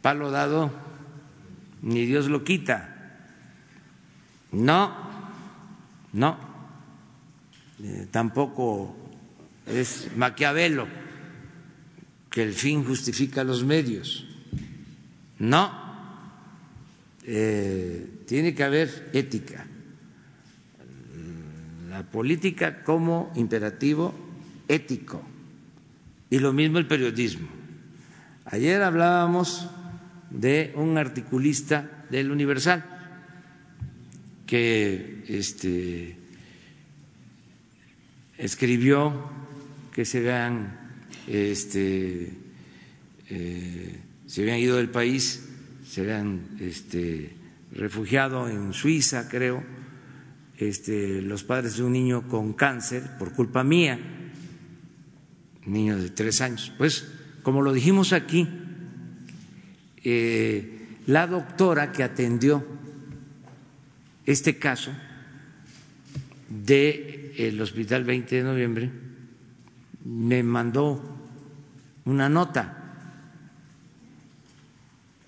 A: palo dado ni Dios lo quita. No, no, eh, tampoco es Maquiavelo, que el fin justifica los medios. No, eh, tiene que haber ética. La política como imperativo ético. Y lo mismo el periodismo. Ayer hablábamos de un articulista del Universal que este, escribió que se habían, este, eh, se habían ido del país, se habían este, refugiado en Suiza, creo, este, los padres de un niño con cáncer por culpa mía, niño de tres años. Pues, como lo dijimos aquí, eh, la doctora que atendió este caso del Hospital 20 de Noviembre me mandó una nota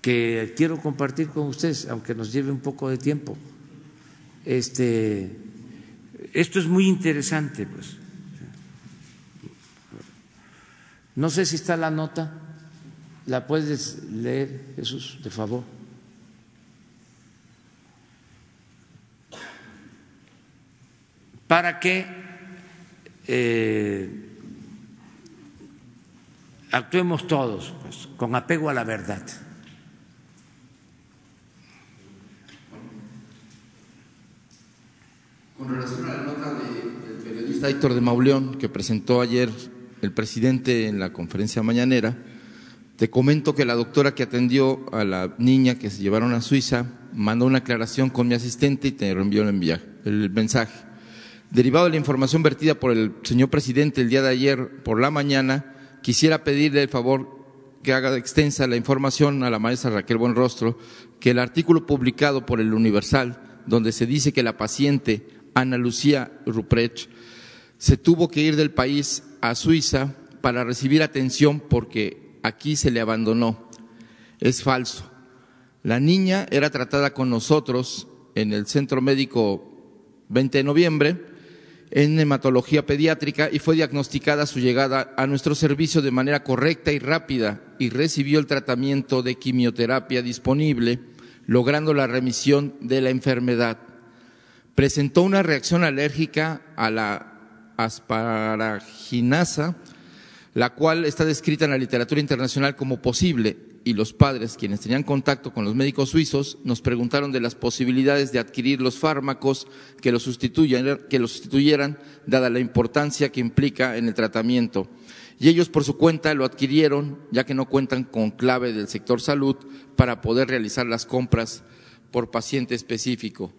A: que quiero compartir con ustedes, aunque nos lleve un poco de tiempo. Este, esto es muy interesante, pues. No sé si está la nota, la puedes leer, Jesús, de favor. Para que eh, actuemos todos pues, con apego a la verdad.
G: Con relación a la nota del periodista Héctor de Mauleón que presentó ayer el presidente en la conferencia mañanera, te comento que la doctora que atendió a la niña que se llevaron a Suiza mandó una aclaración con mi asistente y te reenvió el, el mensaje. Derivado de la información vertida por el señor presidente el día de ayer por la mañana, quisiera pedirle el favor que haga extensa la información a la maestra Raquel Buenrostro que el artículo publicado por el Universal, donde se dice que la paciente Ana Lucía Ruprecht se tuvo que ir del país a Suiza para recibir atención porque aquí se le abandonó. Es falso. La niña era tratada con nosotros en el Centro Médico 20 de noviembre en hematología pediátrica y fue diagnosticada su llegada a nuestro servicio de manera correcta y rápida y recibió el tratamiento de quimioterapia disponible, logrando la remisión de la enfermedad. Presentó una reacción alérgica a la asparaginasa, la cual está descrita en la literatura internacional como posible, y los padres, quienes tenían contacto con los médicos suizos, nos preguntaron de las posibilidades de adquirir los fármacos que los, que los sustituyeran, dada la importancia que implica en el tratamiento. Y ellos por su cuenta lo adquirieron, ya que no cuentan con clave del sector salud para poder realizar las compras por paciente específico.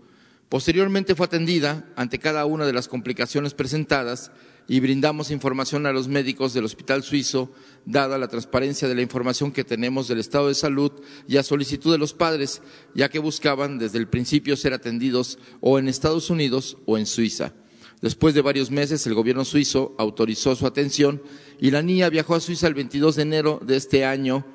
G: Posteriormente fue atendida ante cada una de las complicaciones presentadas y brindamos información a los médicos del Hospital Suizo, dada la transparencia de la información que tenemos del estado de salud y a solicitud de los padres, ya que buscaban desde el principio ser atendidos o en Estados Unidos o en Suiza. Después de varios meses, el gobierno suizo autorizó su atención y la niña viajó a Suiza el 22 de enero de este año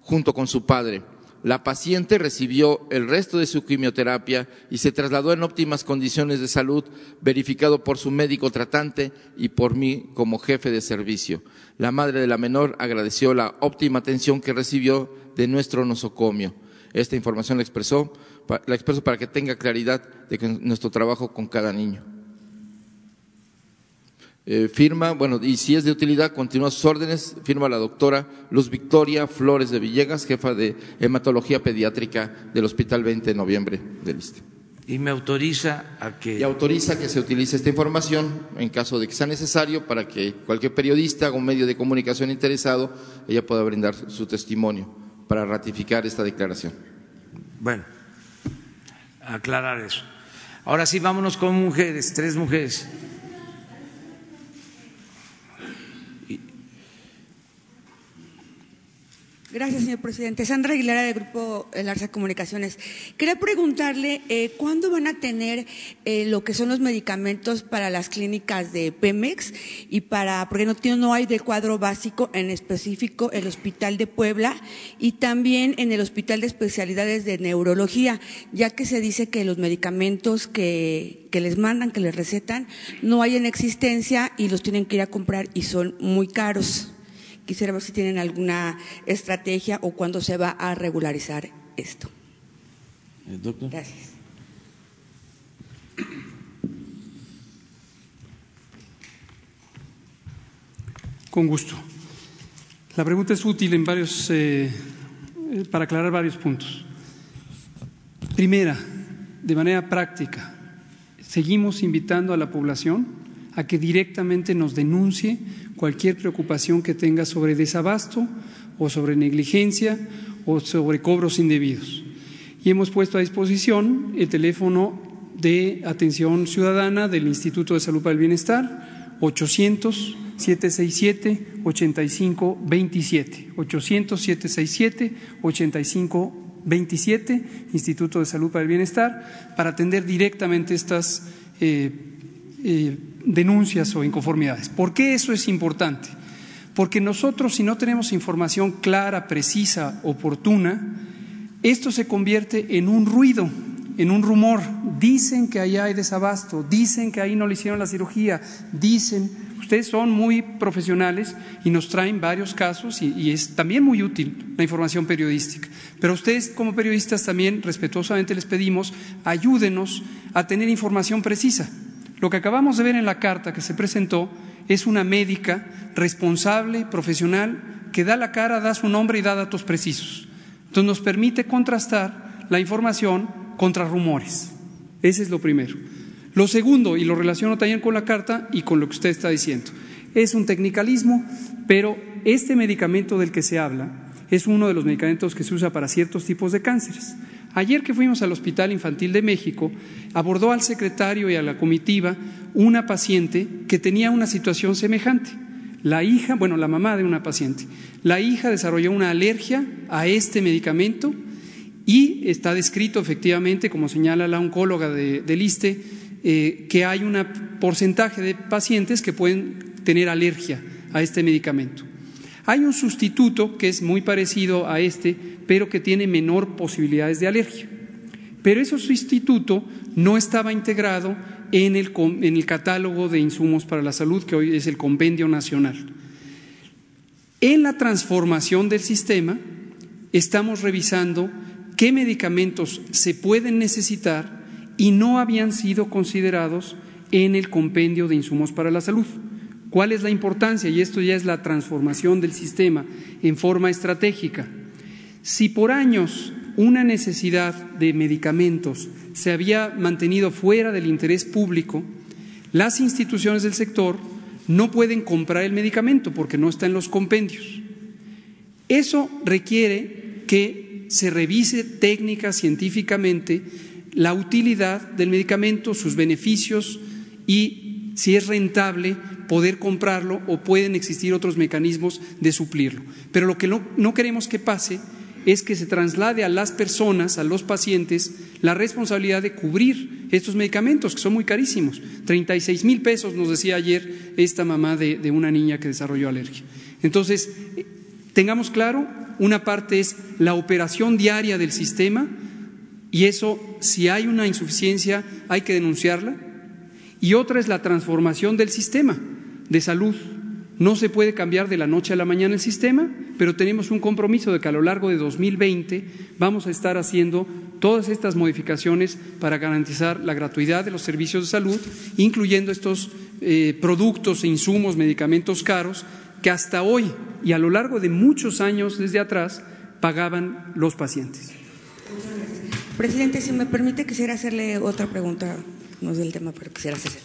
G: junto con su padre. La paciente recibió el resto de su quimioterapia y se trasladó en óptimas condiciones de salud, verificado por su médico tratante y por mí como jefe de servicio. La madre de la menor agradeció la óptima atención que recibió de nuestro nosocomio. Esta información la expresó, la expreso para que tenga claridad de nuestro trabajo con cada niño. Eh, firma, bueno, y si es de utilidad, continúa sus órdenes, firma la doctora Luz Victoria Flores de Villegas, jefa de hematología pediátrica del Hospital 20 de Noviembre del Este.
A: Y me autoriza a que...
G: Y autoriza que se utilice esta información en caso de que sea necesario para que cualquier periodista o medio de comunicación interesado ella pueda brindar su testimonio para ratificar esta declaración.
A: Bueno, aclarar eso. Ahora sí, vámonos con mujeres, tres mujeres.
H: Gracias, señor presidente. Sandra Aguilera, del Grupo Larsa Comunicaciones. Quería preguntarle, eh, ¿cuándo van a tener eh, lo que son los medicamentos para las clínicas de Pemex y para, porque no, no hay de cuadro básico, en específico el Hospital de Puebla y también en el Hospital de Especialidades de Neurología, ya que se dice que los medicamentos que, que les mandan, que les recetan, no hay en existencia y los tienen que ir a comprar y son muy caros? Quisiera ver si tienen alguna estrategia o cuándo se va a regularizar esto.
A: Eh, doctor.
H: Gracias.
B: Con gusto. La pregunta es útil en varios, eh, para aclarar varios puntos. Primera, de manera práctica, seguimos invitando a la población a que directamente nos denuncie cualquier preocupación que tenga sobre desabasto o sobre negligencia o sobre cobros indebidos. Y hemos puesto a disposición el teléfono de atención ciudadana del Instituto de Salud para el Bienestar, 800 767 8527 800 767 8527 Instituto de Salud para el Bienestar, para atender directamente estas eh, eh, denuncias o inconformidades. ¿Por qué eso es importante? Porque nosotros, si no tenemos información clara, precisa, oportuna, esto se convierte en un ruido, en un rumor. Dicen que allá hay desabasto, dicen que ahí no le hicieron la cirugía, dicen, ustedes son muy profesionales y nos traen varios casos y, es también muy útil la información periodística. Pero ustedes como periodistas también respetuosamente les pedimos, ayúdenos a tener información precisa. Lo que acabamos de ver en la carta que se presentó es una médica responsable, profesional, que da la cara, da su nombre y da datos precisos. Entonces nos permite contrastar la información contra rumores. Ese es lo primero. Lo segundo, y lo relaciono también con la carta y con lo que usted está diciendo, es un tecnicalismo, pero este medicamento del que se habla es uno de los medicamentos que se usa para ciertos tipos de cánceres. Ayer que fuimos al Hospital Infantil de México, abordó al secretario y a la comitiva una paciente que tenía una situación semejante. La hija, bueno, la mamá de una paciente, la hija desarrolló una alergia a este medicamento y está descrito efectivamente, como señala la oncóloga de, del ISTE, eh, que hay un porcentaje de pacientes que pueden tener alergia a este medicamento. Hay un sustituto que es muy parecido a este, pero que tiene menor posibilidades de alergia. Pero ese sustituto no estaba integrado en el, en el catálogo de insumos para la salud, que hoy es el Compendio Nacional. En la transformación del sistema, estamos revisando qué medicamentos se pueden necesitar y no habían sido considerados en el compendio de insumos para la salud. ¿Cuál es la importancia? Y esto ya es la transformación del sistema en forma estratégica. Si por años una necesidad de medicamentos se había mantenido fuera del interés público, las instituciones del sector no pueden comprar el medicamento porque no está en los compendios. Eso requiere que se revise técnica científicamente la utilidad del medicamento, sus beneficios y si es rentable poder comprarlo o pueden existir otros mecanismos de suplirlo. Pero lo que no, queremos que pase es que se traslade a las personas, a los pacientes, la responsabilidad de cubrir estos medicamentos, que son muy carísimos. 36 mil pesos, nos decía ayer esta mamá de, de una niña que desarrolló alergia. Entonces, eh, tengamos claro, una parte es la operación diaria del sistema, y eso, si hay una insuficiencia, hay que denunciarla. Y otra es la transformación del sistema de salud. No se puede cambiar de la noche a la mañana el sistema, pero tenemos un compromiso de que a lo largo de 2020 vamos a estar haciendo todas estas modificaciones para garantizar la gratuidad de los servicios de salud, incluyendo estos eh, productos e insumos, medicamentos caros, que hasta hoy y a lo largo de muchos años desde atrás pagaban los pacientes.
H: Presidente, si me permite, quisiera hacerle otra pregunta, no es del tema, pero quisiera hacerle.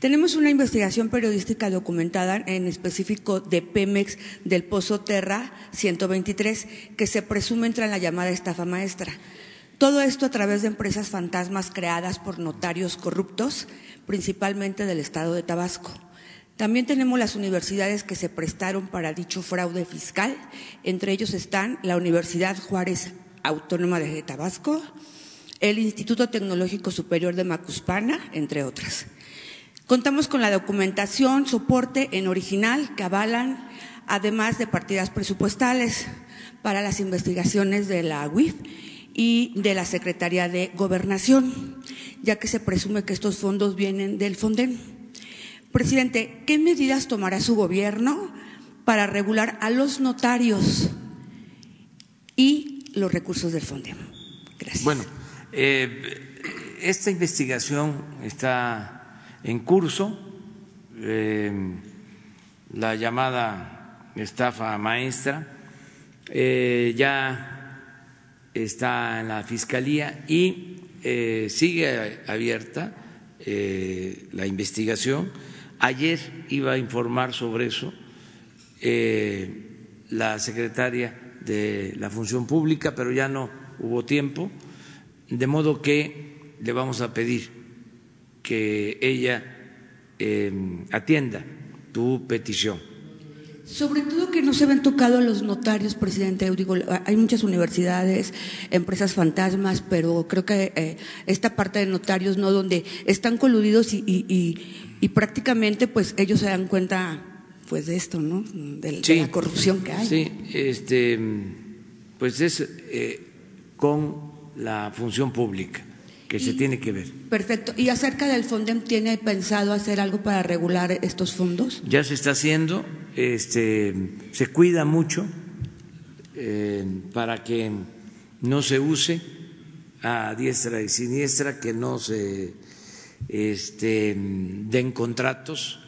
H: Tenemos una investigación periodística documentada, en específico de Pemex del Pozo Terra 123, que se presume entra en la llamada estafa maestra. Todo esto a través de empresas fantasmas creadas por notarios corruptos, principalmente del estado de Tabasco. También tenemos las universidades que se prestaron para dicho fraude fiscal. Entre ellos están la Universidad Juárez Autónoma de Tabasco, el Instituto Tecnológico Superior de Macuspana, entre otras. Contamos con la documentación, soporte en original que avalan, además de partidas presupuestales para las investigaciones de la UIF y de la Secretaría de Gobernación, ya que se presume que estos fondos vienen del FONDEN. Presidente, ¿qué medidas tomará su gobierno para regular a los notarios y los recursos del FONDE. Gracias.
A: Bueno, eh, esta investigación está en curso. Eh, la llamada estafa maestra, eh, ya está en la Fiscalía y eh, sigue abierta la investigación. Ayer iba a informar sobre eso la secretaria de la Función Pública, pero ya no hubo tiempo, de modo que le vamos a pedir que ella atienda tu petición.
H: Sobre todo que no se ven tocado los notarios, presidente. Digo, hay muchas universidades, empresas fantasmas, pero creo que eh, esta parte de notarios, ¿no? Donde están coludidos y, y, y, prácticamente, pues ellos se dan cuenta, pues de esto, ¿no? De, la corrupción que hay.
A: Sí, este, pues es eh, con la función pública que se tiene que ver.
H: Perfecto. ¿Y acerca del FONDEM tiene pensado hacer algo para regular estos fondos?
A: Ya se está haciendo, este, se cuida mucho eh, para que no se use a diestra y siniestra, que no se este, den contratos,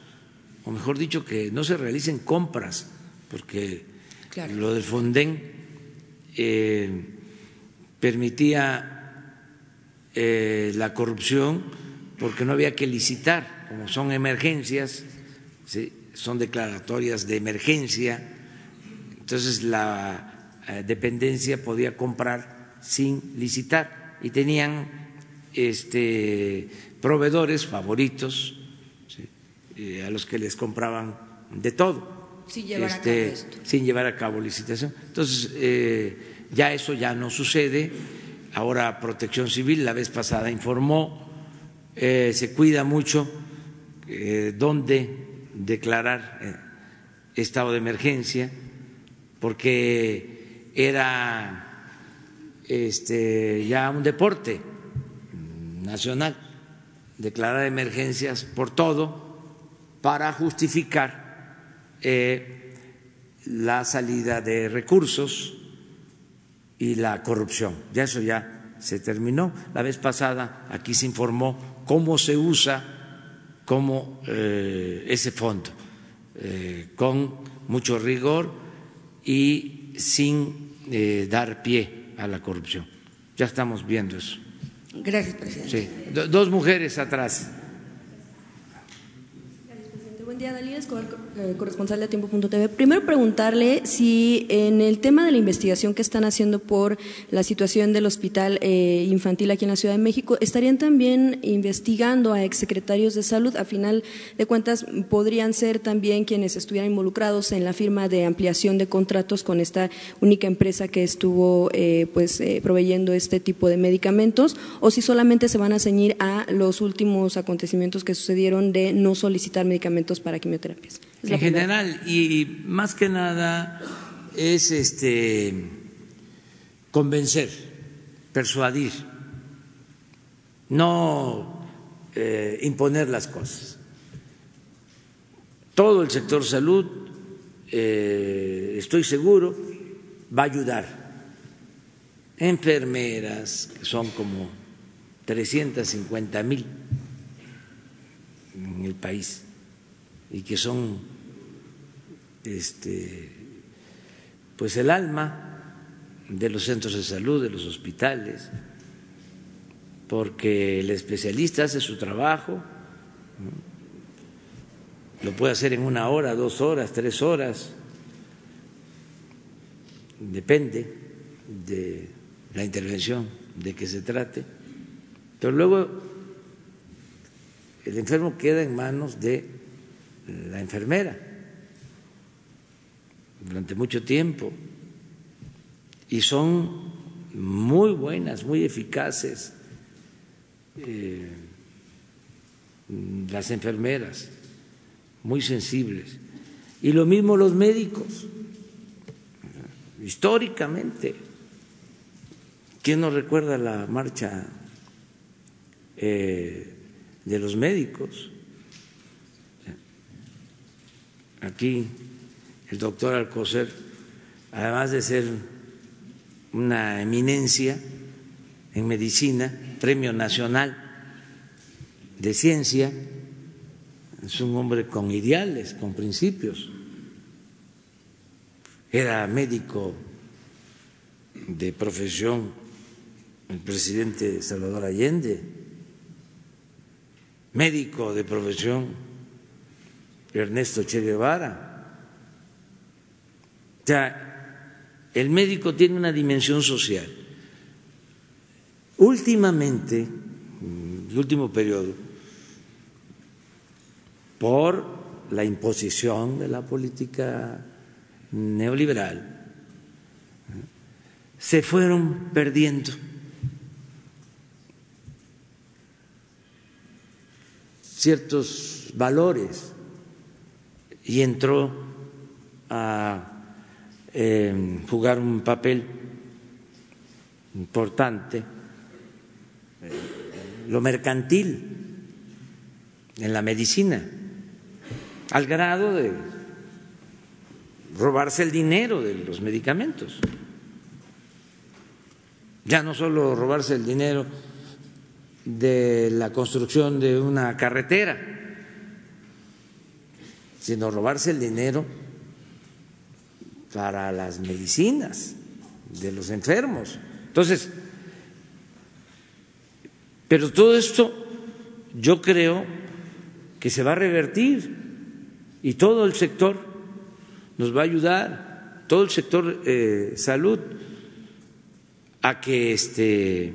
A: o mejor dicho, que no se realicen compras, porque lo del FONDEM eh, permitía eh, la corrupción porque no había que licitar, como son emergencias, son declaratorias de emergencia, entonces la eh, dependencia podía comprar sin licitar y tenían este, proveedores favoritos eh, a los que les compraban de todo.
H: Sin llevar, a,
A: este,
H: cabo
A: sin llevar a cabo licitación. Entonces, ya eso ya no sucede ahora Protección Civil, la vez pasada informó, eh, se cuida mucho eh, dónde declarar eh, estado de emergencia, porque era este, ya un deporte nacional declarar emergencias por todo para justificar la salida de recursos y la corrupción. Ya eso ya se terminó. La vez pasada aquí se informó cómo se usa como eh, ese fondo, eh, con mucho rigor y sin eh, dar pie a la corrupción. Ya estamos viendo eso.
H: Gracias, presidente.
A: Sí. dos mujeres atrás.
I: Buen día, Dalila Escobar, eh, corresponsal de Tiempo.tv. Primero preguntarle si en el tema de la investigación que están haciendo por la situación del hospital eh, infantil aquí en la Ciudad de México, ¿estarían también investigando a exsecretarios de salud? A final de cuentas, podrían ser también quienes estuvieran involucrados en la firma de ampliación de contratos con esta única empresa que estuvo eh, pues proveyendo este tipo de medicamentos, o si solamente se van a ceñir a los últimos acontecimientos que sucedieron de no solicitar medicamentos para quimioterapias.
A: en general, y más que nada es este convencer, persuadir, no eh, imponer las cosas. Todo el sector salud, eh, estoy seguro, va a ayudar. Enfermeras, que son como 350 mil en el país y que son este, pues el alma de los centros de salud, de los hospitales, porque el especialista hace su trabajo, lo puede hacer en una hora, dos horas, tres horas, depende de la intervención de que se trate, pero luego el enfermo queda en manos de la enfermera durante mucho tiempo y son muy buenas, muy eficaces eh, las enfermeras, muy sensibles. Y lo mismo los médicos, históricamente. ¿Quién no recuerda la marcha eh, de los médicos? Aquí el doctor Alcocer, además de ser una eminencia en medicina, premio nacional de ciencia, es un hombre con ideales, con principios. Era médico de profesión el presidente Salvador Allende, médico de profesión Ernesto Che Guevara. O sea, el médico tiene una dimensión social. Últimamente, en el último periodo, por la imposición de la política neoliberal, se fueron perdiendo ciertos valores y entró a eh, jugar un papel importante eh, lo mercantil en la medicina al grado de robarse el dinero de los medicamentos. Ya no solo robarse el dinero de la construcción de una carretera, sino robarse el dinero para las medicinas de los enfermos. Entonces, pero todo esto yo creo que se va a revertir y todo el sector nos va a ayudar, todo el sector eh, salud, a que este,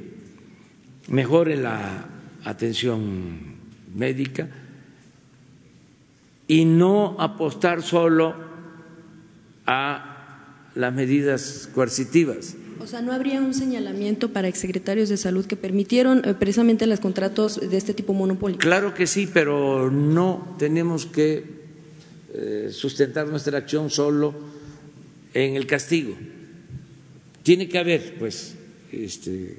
A: mejore la atención médica y no apostar solo a las medidas coercitivas.
I: O sea, ¿no habría un señalamiento para exsecretarios de salud que permitieron eh, precisamente los contratos de este tipo monopólico?
A: Claro que sí, pero no tenemos que eh, sustentar nuestra acción solo en el castigo. Tiene que haber, pues, este,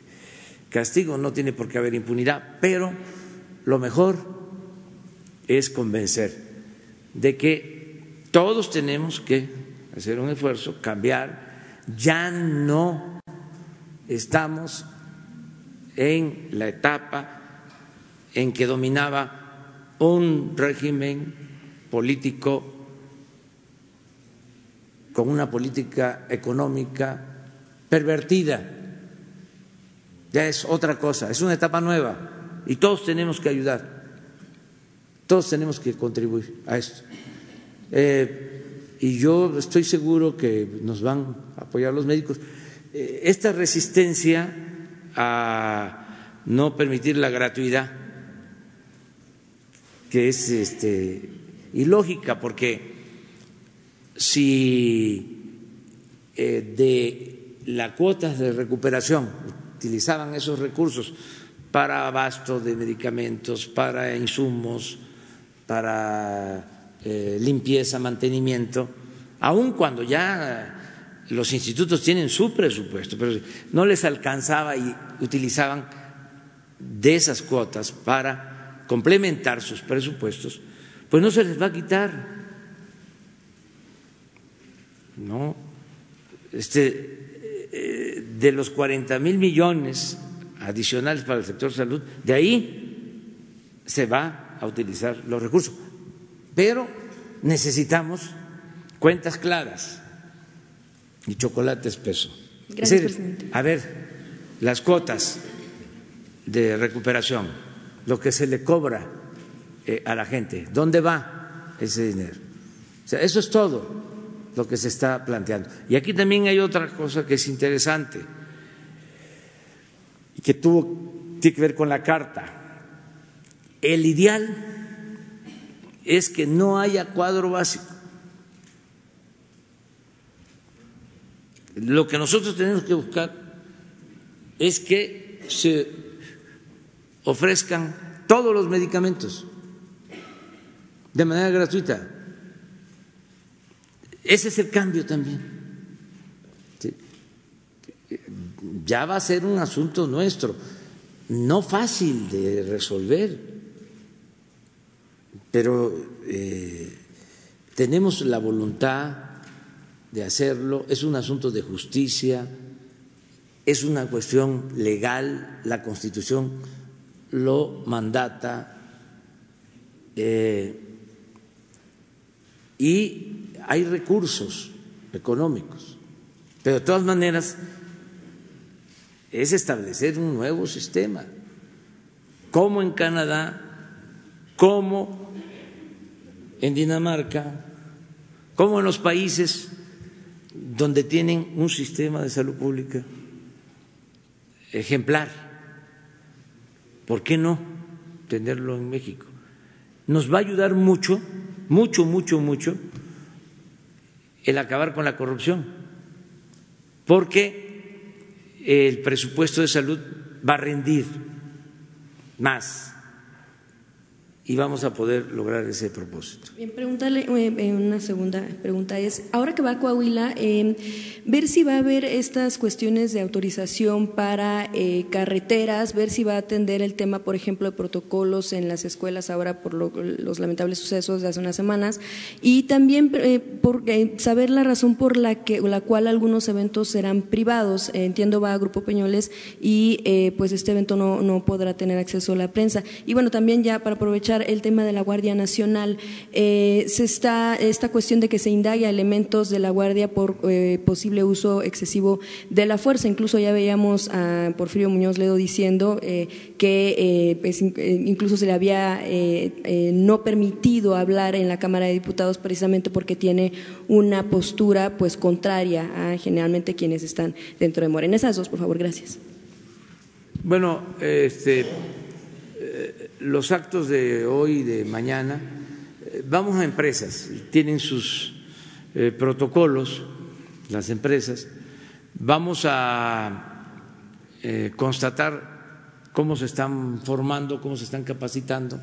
A: castigo, no tiene por qué haber impunidad, pero lo mejor es convencer de que todos tenemos que hacer un esfuerzo, cambiar, ya no estamos en la etapa en que dominaba un régimen político con una política económica pervertida. Ya es otra cosa, es una etapa nueva y todos tenemos que ayudar, todos tenemos que contribuir a esto. Eh, y yo estoy seguro que nos van a apoyar los médicos. Eh, esta resistencia a no permitir la gratuidad, que es este, y lógica, porque si eh, de las cuotas de recuperación utilizaban esos recursos para abasto de medicamentos, para insumos, para eh, limpieza, mantenimiento, aun cuando ya los institutos tienen su presupuesto, pero no les alcanzaba y utilizaban de esas cuotas para complementar sus presupuestos, pues no se les va a quitar. No, este, eh, de los 40 mil millones adicionales para el sector salud, de ahí se va a utilizar los recursos. Pero necesitamos cuentas claras y chocolate espeso.
I: Gracias,
A: a ver, las cuotas de recuperación, lo que se le cobra eh, a la gente. ¿Dónde va ese dinero? O sea, eso es todo lo que se está planteando. Y aquí también hay otra cosa que es interesante y que tuvo, tiene que ver con la carta. El ideal es que no haya cuadro básico. Lo que nosotros tenemos que buscar es que se ofrezcan todos los medicamentos de manera gratuita. Ese es el cambio también. Ya va a ser un asunto nuestro, no fácil de resolver, pero eh, tenemos la voluntad de hacerlo, es un asunto de justicia, es una cuestión legal, la Constitución lo mandata. Eh, y hay recursos económicos, pero de todas maneras es establecer un nuevo sistema, como en Canadá, como en Dinamarca, como en los países donde tienen un sistema de salud pública ejemplar. ¿Por qué no tenerlo en México? Nos va a ayudar mucho, mucho, mucho, mucho el acabar con la corrupción, porque el presupuesto de salud va a rendir más y vamos a poder lograr ese propósito.
I: Bien, preguntarle, eh, una segunda pregunta es, ahora que va a Coahuila, eh, ver si va a haber estas cuestiones de autorización para eh, carreteras, ver si va a atender el tema, por ejemplo, de protocolos en las escuelas ahora por los lamentables sucesos de hace unas semanas, y también saber la razón por la, que, la cual algunos eventos serán privados. entiendo va a Grupo Peñoles y pues este evento no, no podrá tener acceso a la prensa. Y bueno, también ya para aprovechar el tema de la Guardia Nacional. Eh, se está esta cuestión de que se indague a elementos de la Guardia por eh, posible uso excesivo de la fuerza. Incluso ya veíamos a Porfirio Muñoz Ledo diciendo eh, que pues, incluso se le había no permitido hablar en la Cámara de Diputados precisamente porque tiene una postura pues contraria a generalmente quienes están dentro de Morena. Esas dos, por favor, gracias.
A: Bueno, este los actos de hoy y de mañana, eh, vamos a empresas, tienen sus eh, protocolos, las empresas, vamos a eh, constatar cómo se están formando, cómo se están capacitando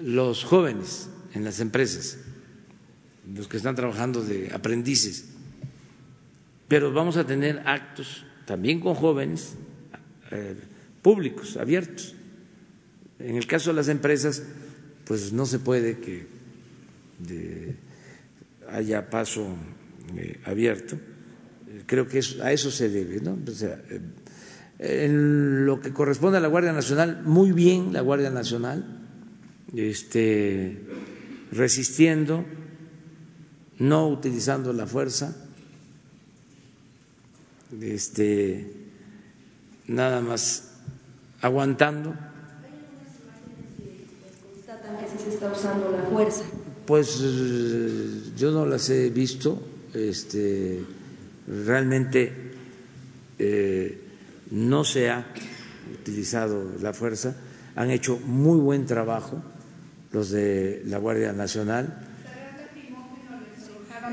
A: los jóvenes en las empresas, los que están trabajando de aprendices, pero vamos a tener actos también con jóvenes públicos, abiertos en el caso de las empresas, pues no se puede que haya paso eh, abierto. Creo que a eso se debe, ¿no? Eh, en lo que corresponde a la Guardia Nacional, muy bien la Guardia Nacional, este, resistiendo, no utilizando la fuerza, este, nada más aguantando
I: está usando la fuerza?
A: Pues yo no las he visto, este, realmente eh, no se ha utilizado la fuerza, han hecho muy buen trabajo los de la Guardia Nacional.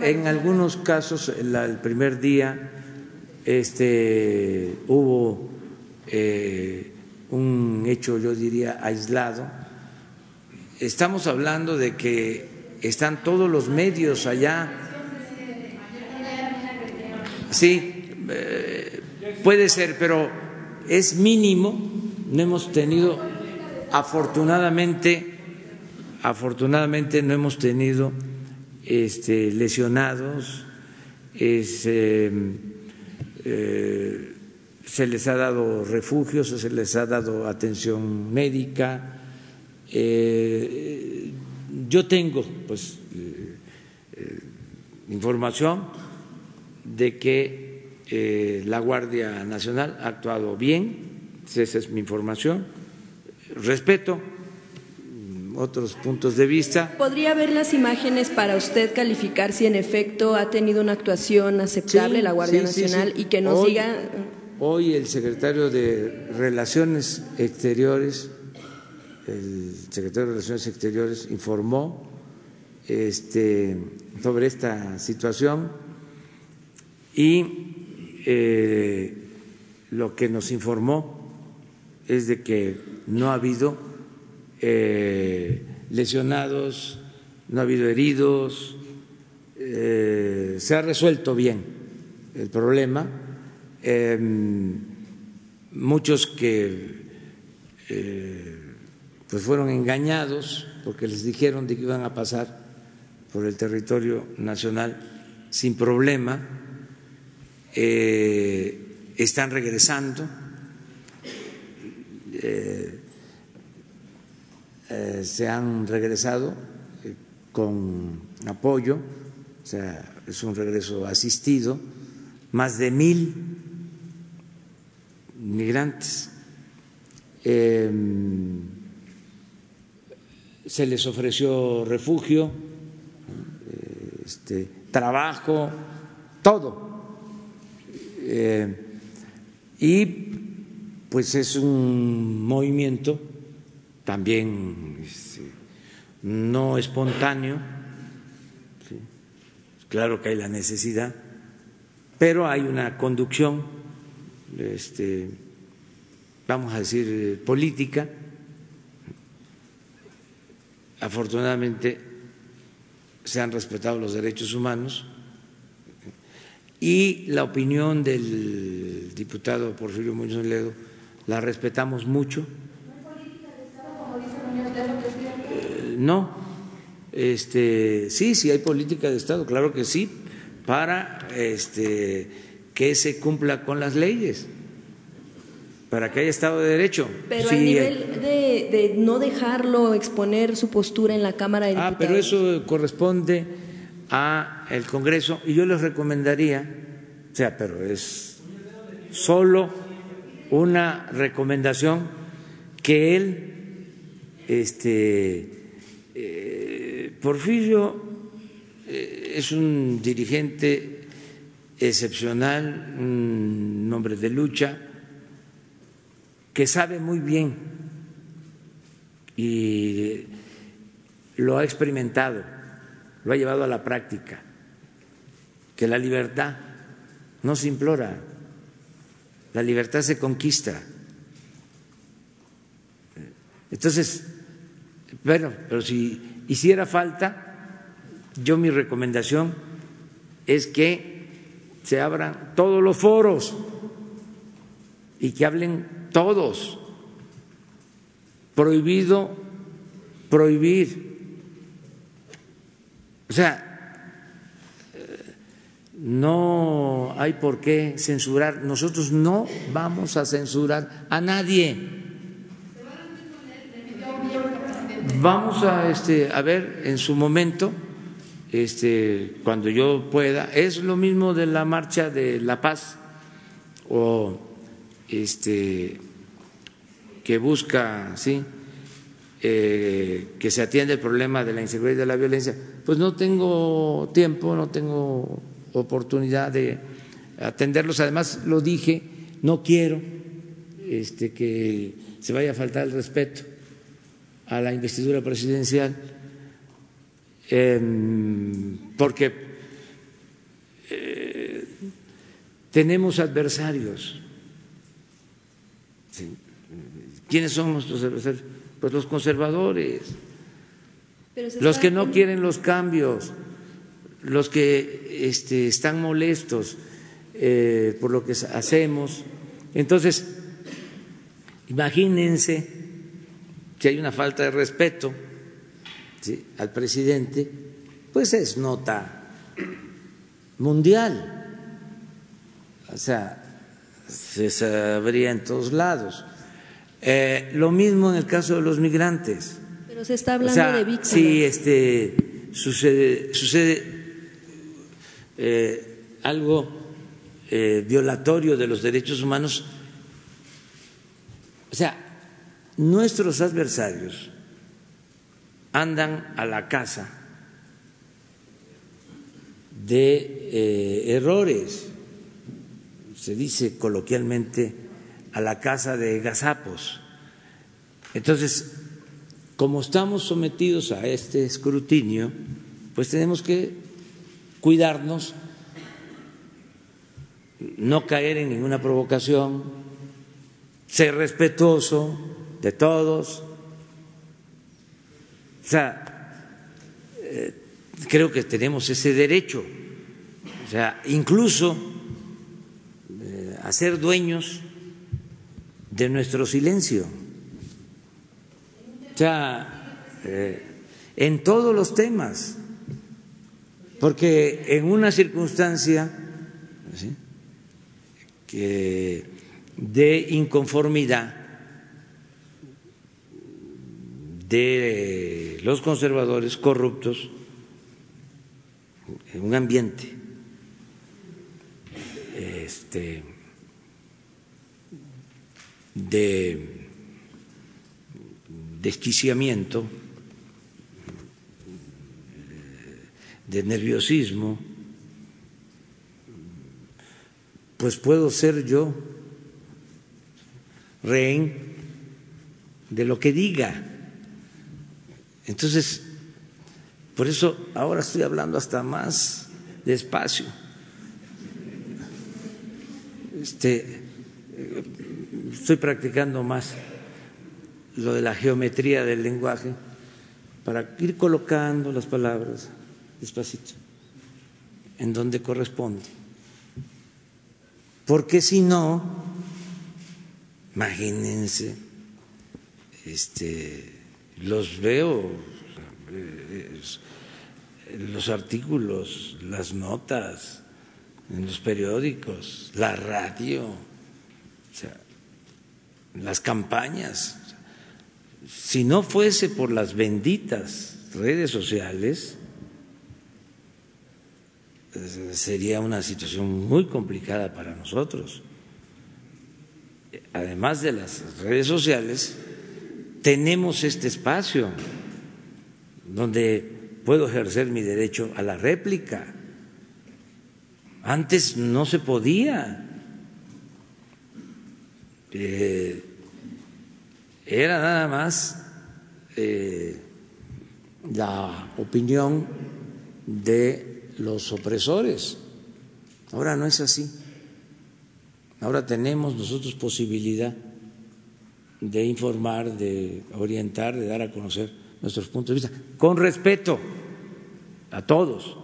A: En algunos casos, el primer día este, hubo eh, un hecho, yo diría, aislado, Estamos hablando de que están todos los medios allá. Sí, eh, puede ser, pero es mínimo. No hemos tenido, afortunadamente, afortunadamente no hemos tenido este, lesionados. Eh, eh, se les ha dado refugios, se les ha dado atención médica eh, yo tengo pues eh, eh, información de que la Guardia Nacional ha actuado bien, esa es mi información, respeto otros puntos de vista.
I: ¿Podría ver las imágenes para usted calificar si en efecto ha tenido una actuación aceptable la Guardia Nacional y que nos diga...
A: Hoy el secretario de Relaciones Exteriores el secretario de Relaciones Exteriores informó este, sobre esta situación y eh, lo que nos informó es de que no ha habido eh, lesionados, no ha habido heridos, eh, se ha resuelto bien el problema. Em, muchos que pues fueron engañados porque les dijeron que iban a pasar por el territorio nacional sin problema, eh, están regresando, eh, eh, se han regresado con apoyo, o sea, es un regreso asistido, más de mil migrantes. Em, se les ofreció refugio, este, trabajo, todo. Eh, y pues es un movimiento también este, no espontáneo, claro que hay la necesidad, pero hay una conducción, este, vamos a decir, política. Afortunadamente se han respetado los derechos humanos y la opinión del diputado Porfirio Muñoz Ledo la respetamos mucho. Eh, no, este, sí, sí hay política de Estado, claro que sí, para este, que se cumpla con las leyes para que haya Estado de Derecho.
I: Pero a nivel de, de, no dejarlo exponer su postura en la Cámara de Diputados.
A: Ah, pero eso corresponde a el Congreso y yo les recomendaría, o sea, pero es solo una recomendación que él, este, eh, Porfirio eh, es un dirigente excepcional, un hombre de lucha, que sabe muy bien y lo ha experimentado lo ha llevado a la práctica, que la libertad no se implora, la libertad se conquista. Entonces, bueno, pero si hiciera falta, yo mi recomendación es que se abran todos los foros y que hablen todos. Prohibido prohibir o sea, no hay por qué censurar. Nosotros no vamos a censurar a nadie. Vamos a, este, a ver en su momento, este, cuando yo pueda. Es lo mismo de la marcha de la paz o este, que busca, sí, eh, que se atiende el problema de la inseguridad y de la violencia pues no tengo tiempo, no tengo oportunidad de atenderlos. Además, lo dije, no quiero este, que se vaya a faltar el respeto a la investidura presidencial, em, porque eh, tenemos adversarios. ¿Quiénes son nuestros adversarios? Pues los conservadores los que no quieren los cambios, los que este, están molestos eh, por lo que hacemos. Entonces, imagínense si hay una falta de respeto al presidente, pues es nota mundial. O sea, se sabría en todos lados. Eh, lo mismo en el caso de los migrantes.
I: Pero se está hablando de víctimas.
A: Sí, este, sucede, sucede eh, algo eh, violatorio de los derechos humanos. O sea, nuestros adversarios andan a la casa de errores, se dice coloquialmente a la casa de gazapos. Entonces, como estamos sometidos a este escrutinio, pues tenemos que cuidarnos, no caer en ninguna provocación, ser respetuoso de todos. O sea, eh, creo que tenemos ese derecho, o sea, incluso eh, a ser dueños de nuestro silencio. O sea, eh, en todos los temas, porque en una circunstancia de inconformidad de los conservadores corruptos, un ambiente este, de desquiciamiento, de nerviosismo, pues puedo ser yo rehén de lo que diga. Entonces, por eso ahora estoy hablando hasta más despacio. Este, estoy practicando más lo de la geometría del lenguaje para ir colocando las palabras despacito en donde corresponde. Porque si no, imagínense, este, los veo, los artículos, las notas en los periódicos, la radio, las campañas. Si no fuese por las benditas redes sociales, sería una situación muy complicada para nosotros. Además de las redes sociales, tenemos este espacio donde puedo ejercer mi derecho a la réplica. Antes no se podía. Eh, era nada más eh, la opinión de los opresores. Ahora no es así. Ahora tenemos nosotros posibilidad de informar, de orientar, de dar a conocer nuestros puntos de vista, con respeto a todos.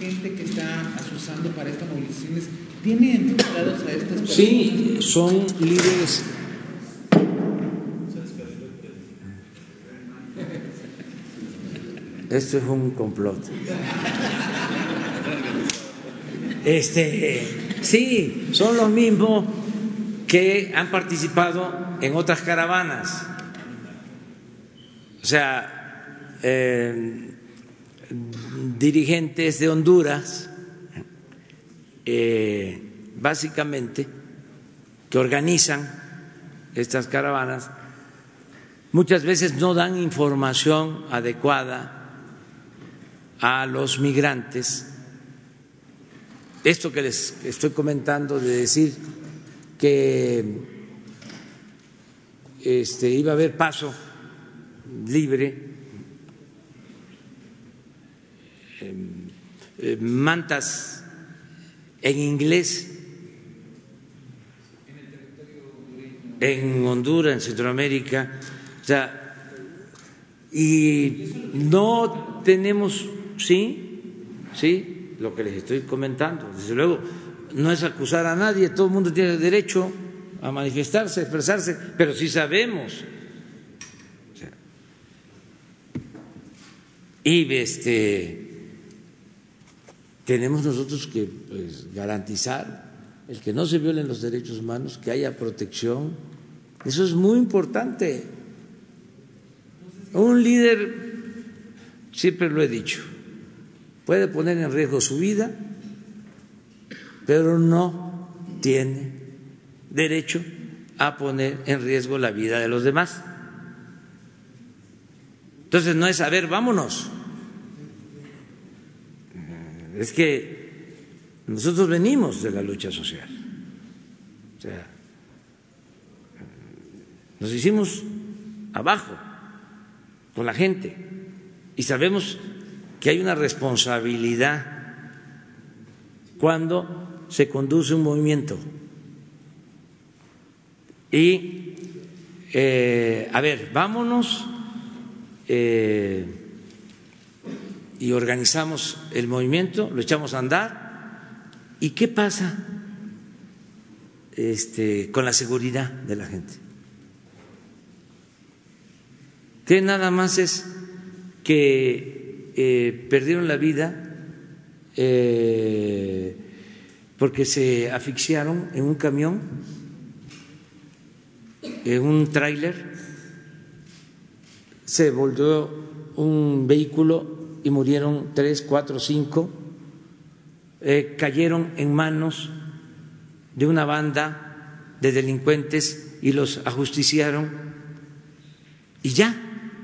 J: gente que está asusando para estas movilizaciones, ¿tienen invitados a estas personas?
A: Sí, son líderes Esto es un complot. Este, sí, son los mismos que han participado en otras caravanas. O sea, eh, dirigentes de Honduras, eh, básicamente, que organizan estas caravanas, muchas veces no dan información adecuada a los migrantes. Esto que les estoy comentando de decir que este, iba a haber paso libre, eh, mantas en inglés. En Honduras, en Centroamérica, o sea, y no tenemos sí, sí, lo que les estoy comentando. Desde luego, no es acusar a nadie, todo el mundo tiene derecho a manifestarse, a expresarse, pero sí sabemos. y este, tenemos nosotros que pues, garantizar el que no se violen los derechos humanos, que haya protección. Eso es muy importante. Un líder, siempre lo he dicho, puede poner en riesgo su vida, pero no tiene derecho a poner en riesgo la vida de los demás. Entonces no es, a ver, vámonos. Es que nosotros venimos de la lucha social. O sea, nos hicimos abajo con la gente y sabemos que hay una responsabilidad cuando se conduce un movimiento. Y, eh, a ver, vámonos eh, y organizamos el movimiento, lo echamos a andar. ¿Y qué pasa este, con la seguridad de la gente? Que nada más es que eh, perdieron la vida eh, porque se asfixiaron en un camión, en un tráiler, se volvió un vehículo y murieron tres, cuatro, cinco, eh, cayeron en manos de una banda de delincuentes y los ajusticiaron y ya,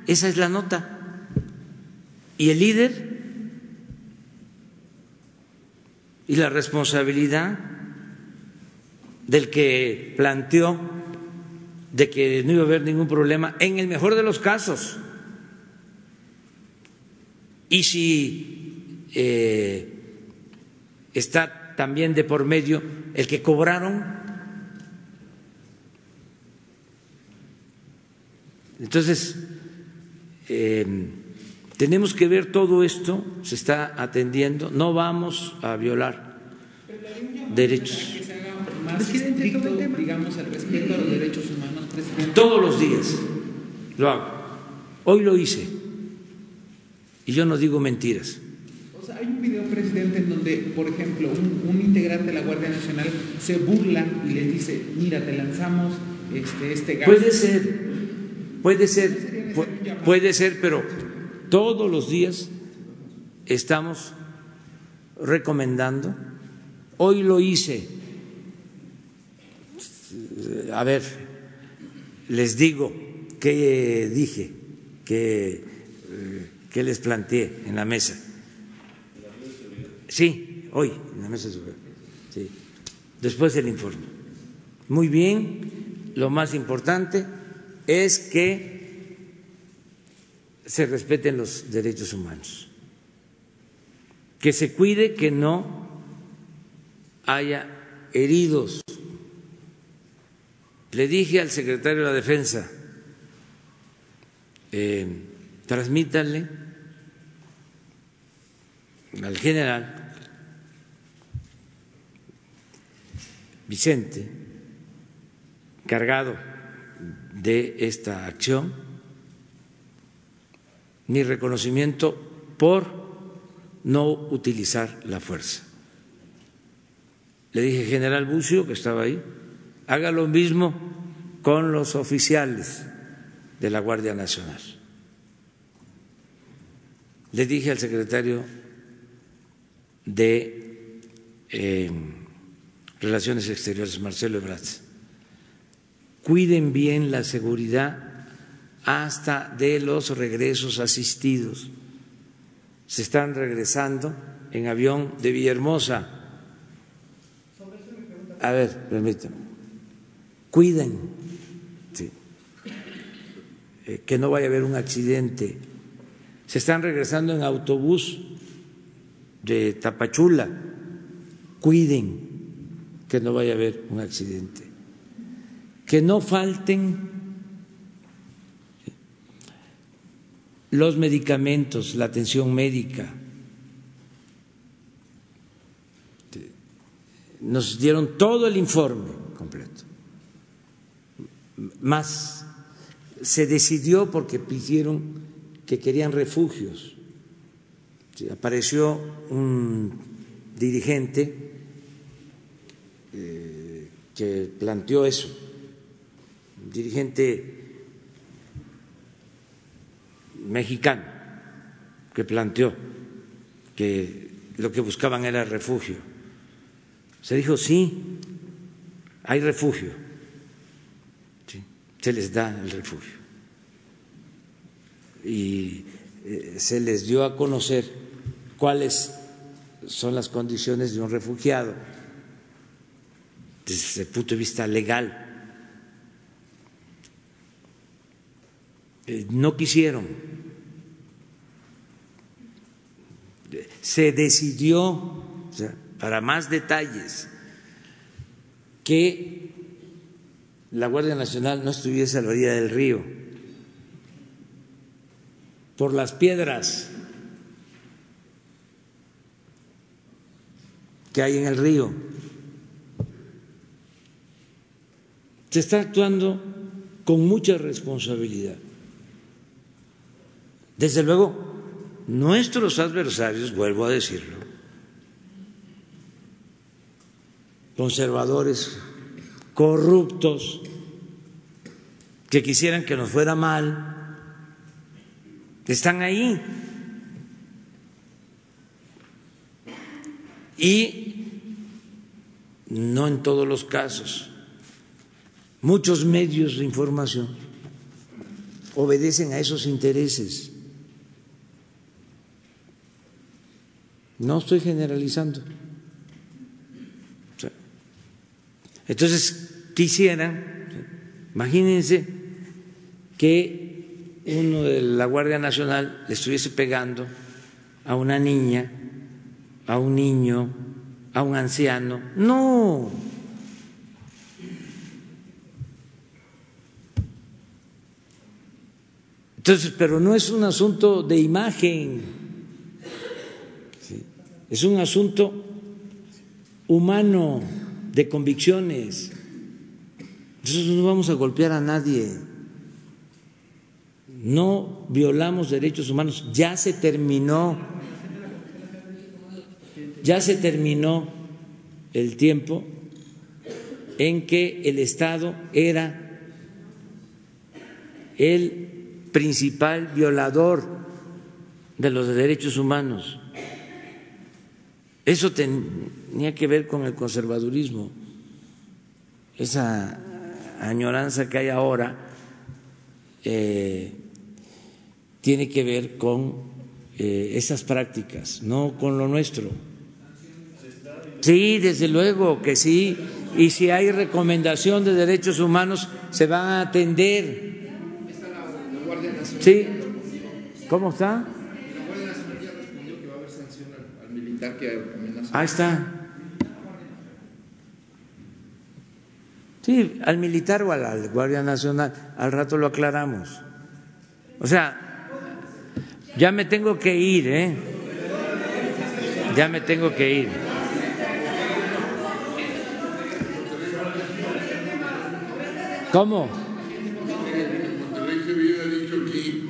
A: esa es la nota. Y el líder y la responsabilidad del que planteó de que no iba a haber ningún problema en el mejor de los casos. Y si eh, está también de por medio el que cobraron, entonces eh, tenemos que ver todo esto, se está atendiendo, no vamos a violar derechos.
J: Más estricto, digamos, al respeto a los derechos humanos, presidente.
A: Todos los días lo hago. Hoy lo hice. Y yo no digo mentiras.
J: O sea, hay un video, presidente, en donde, por ejemplo, un, un integrante de la Guardia Nacional se burla y le dice, mira, te lanzamos este, este gas.
A: Puede ser, puede ser, pu- puede ser, pero todos los días estamos recomendando. Hoy lo hice. A ver, les digo qué dije, qué, qué les planteé en la mesa. Sí, hoy, en la mesa seguridad. Sí, después del informe. Muy bien, lo más importante es que se respeten los derechos humanos, que se cuide que no haya heridos. Le dije al secretario de la Defensa, eh, transmítanle al general Vicente, cargado de esta acción, mi reconocimiento por no utilizar la fuerza. Le dije, general Bucio, que estaba ahí, haga lo mismo con los oficiales de la Guardia Nacional. Le dije al secretario de eh, Relaciones Exteriores, Marcelo Ebrard, cuiden bien la seguridad hasta de los regresos asistidos. Se están regresando en avión de Villahermosa. A ver, permítame. Cuiden eh, que no vaya a haber un accidente. Se están regresando en autobús de Tapachula. Cuiden que no vaya a haber un accidente. Que no falten los medicamentos, la atención médica. Nos dieron todo el informe completo. Más se decidió porque pidieron que querían refugios. Apareció un dirigente eh, que planteó eso, un dirigente mexicano que planteó que lo que buscaban era refugio. Se dijo, sí, hay refugio, se les da el refugio. Y eh, se les dio a conocer cuáles son las condiciones de un refugiado desde el punto de vista legal. Eh, no quisieron. Se decidió, para más detalles, que la Guardia Nacional no estuviese a la orilla del río, por las piedras que hay en el río. Se está actuando con mucha responsabilidad. Desde luego, nuestros adversarios, vuelvo a decirlo, conservadores, corruptos, que quisieran que nos fuera mal, están ahí. Y no en todos los casos. Muchos medios de información obedecen a esos intereses. No estoy generalizando. Entonces, quisieran, imagínense que uno de la Guardia Nacional le estuviese pegando a una niña, a un niño, a un anciano. No. Entonces, pero no es un asunto de imagen, es un asunto humano, de convicciones. Nosotros no vamos a golpear a nadie, no violamos derechos humanos, ya se terminó. Ya se terminó el tiempo en que el Estado era el principal violador de los derechos humanos. Eso tenía que ver con el conservadurismo, esa añoranza que hay ahora eh, tiene que ver con eh, esas prácticas, no con lo nuestro. Sí, desde luego que sí. Y si hay recomendación de derechos humanos, se va a atender. Sí. ¿Cómo está? Ahí está. Sí, al militar o a la Guardia Nacional. Al rato lo aclaramos. O sea, ya me tengo que ir, ¿eh? Ya me tengo que ir. ¿Cómo?
K: Monterrey se había dicho aquí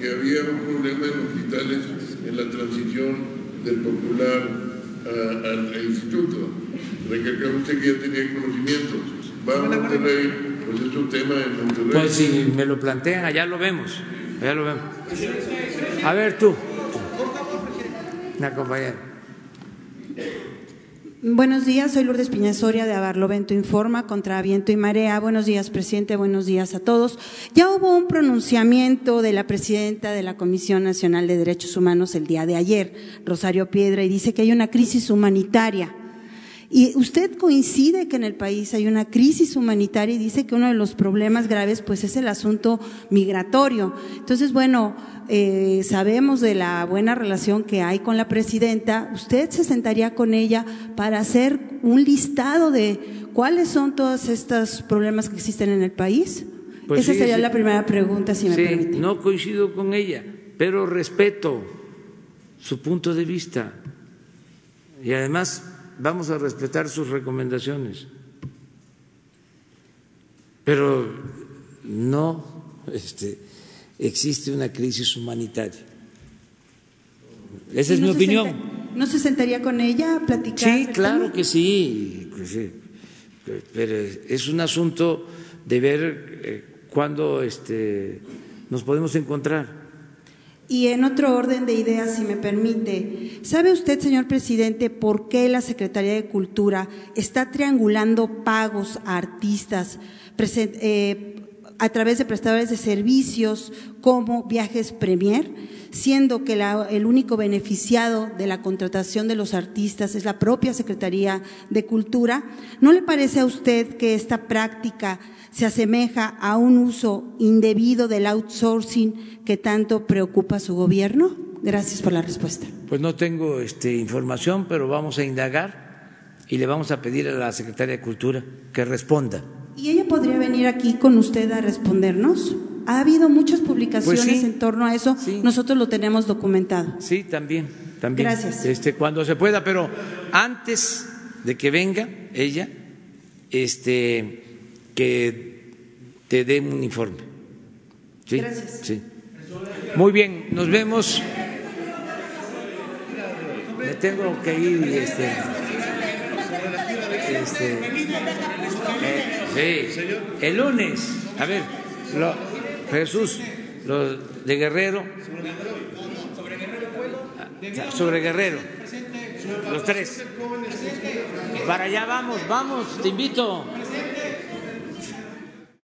K: que había un problema en hospitales en la transición del popular a- al al instituto. Recalcaba usted que ya tenía conocimiento. Va a Monterrey, pues es un tema en Monterrey.
A: Pues si me lo plantean, allá lo vemos. Allá lo vemos. A ver tú. Una compañera.
L: Buenos días, soy Lourdes Piñasoria de Abarlovento Informa contra Viento y Marea. Buenos días, presidente, buenos días a todos. Ya hubo un pronunciamiento de la presidenta de la Comisión Nacional de Derechos Humanos el día de ayer, Rosario Piedra, y dice que hay una crisis humanitaria. Y usted coincide que en el país hay una crisis humanitaria y dice que uno de los problemas graves pues es el asunto migratorio. Entonces, bueno, eh, sabemos de la buena relación que hay con la presidenta. ¿Usted se sentaría con ella para hacer un listado de cuáles son todos estos problemas que existen en el país?
A: Pues
L: Esa
A: sí,
L: sería
A: sí.
L: la primera pregunta, si me permite.
A: no coincido con ella, pero respeto su punto de vista. Y además vamos a respetar sus recomendaciones. Pero no este, existe una crisis humanitaria. Esa es
L: ¿Y
A: mi opinión.
L: senta- ¿No se sentaría con ella a platicar?
A: Sí, claro que sí, que sí. pero es un asunto de ver eh, cuándo este, nos podemos encontrar.
L: Y en otro orden de ideas, si me permite, ¿sabe usted, señor presidente, por qué la Secretaría de Cultura está triangulando pagos a artistas presen- eh, a través de prestadores de servicios como Viajes Premier, siendo que la- el único beneficiado de la contratación de los artistas es la propia Secretaría de Cultura? ¿No le parece a usted que esta práctica se asemeja a un uso indebido del outsourcing que tanto preocupa a su gobierno? Gracias por la respuesta.
A: Pues no tengo este, información, pero vamos a indagar y le vamos a pedir a la Secretaria de Cultura que responda.
L: ¿Y ella podría venir aquí con usted a respondernos? Ha habido muchas publicaciones
A: Pues sí.
L: en torno a eso. Nosotros lo tenemos documentado.
A: Sí, también, también.
L: Gracias.
A: Este, cuando se pueda, pero antes de que venga ella, este, que te dé un informe. ¿Sí?
L: Gracias.
A: Sí. Muy bien, nos vemos. Me tengo que ir, este, este, sí, el lunes. A ver, lo- Jesús, los de Guerrero. Sobre Guerrero. Los tres. Para allá vamos, vamos, te invito.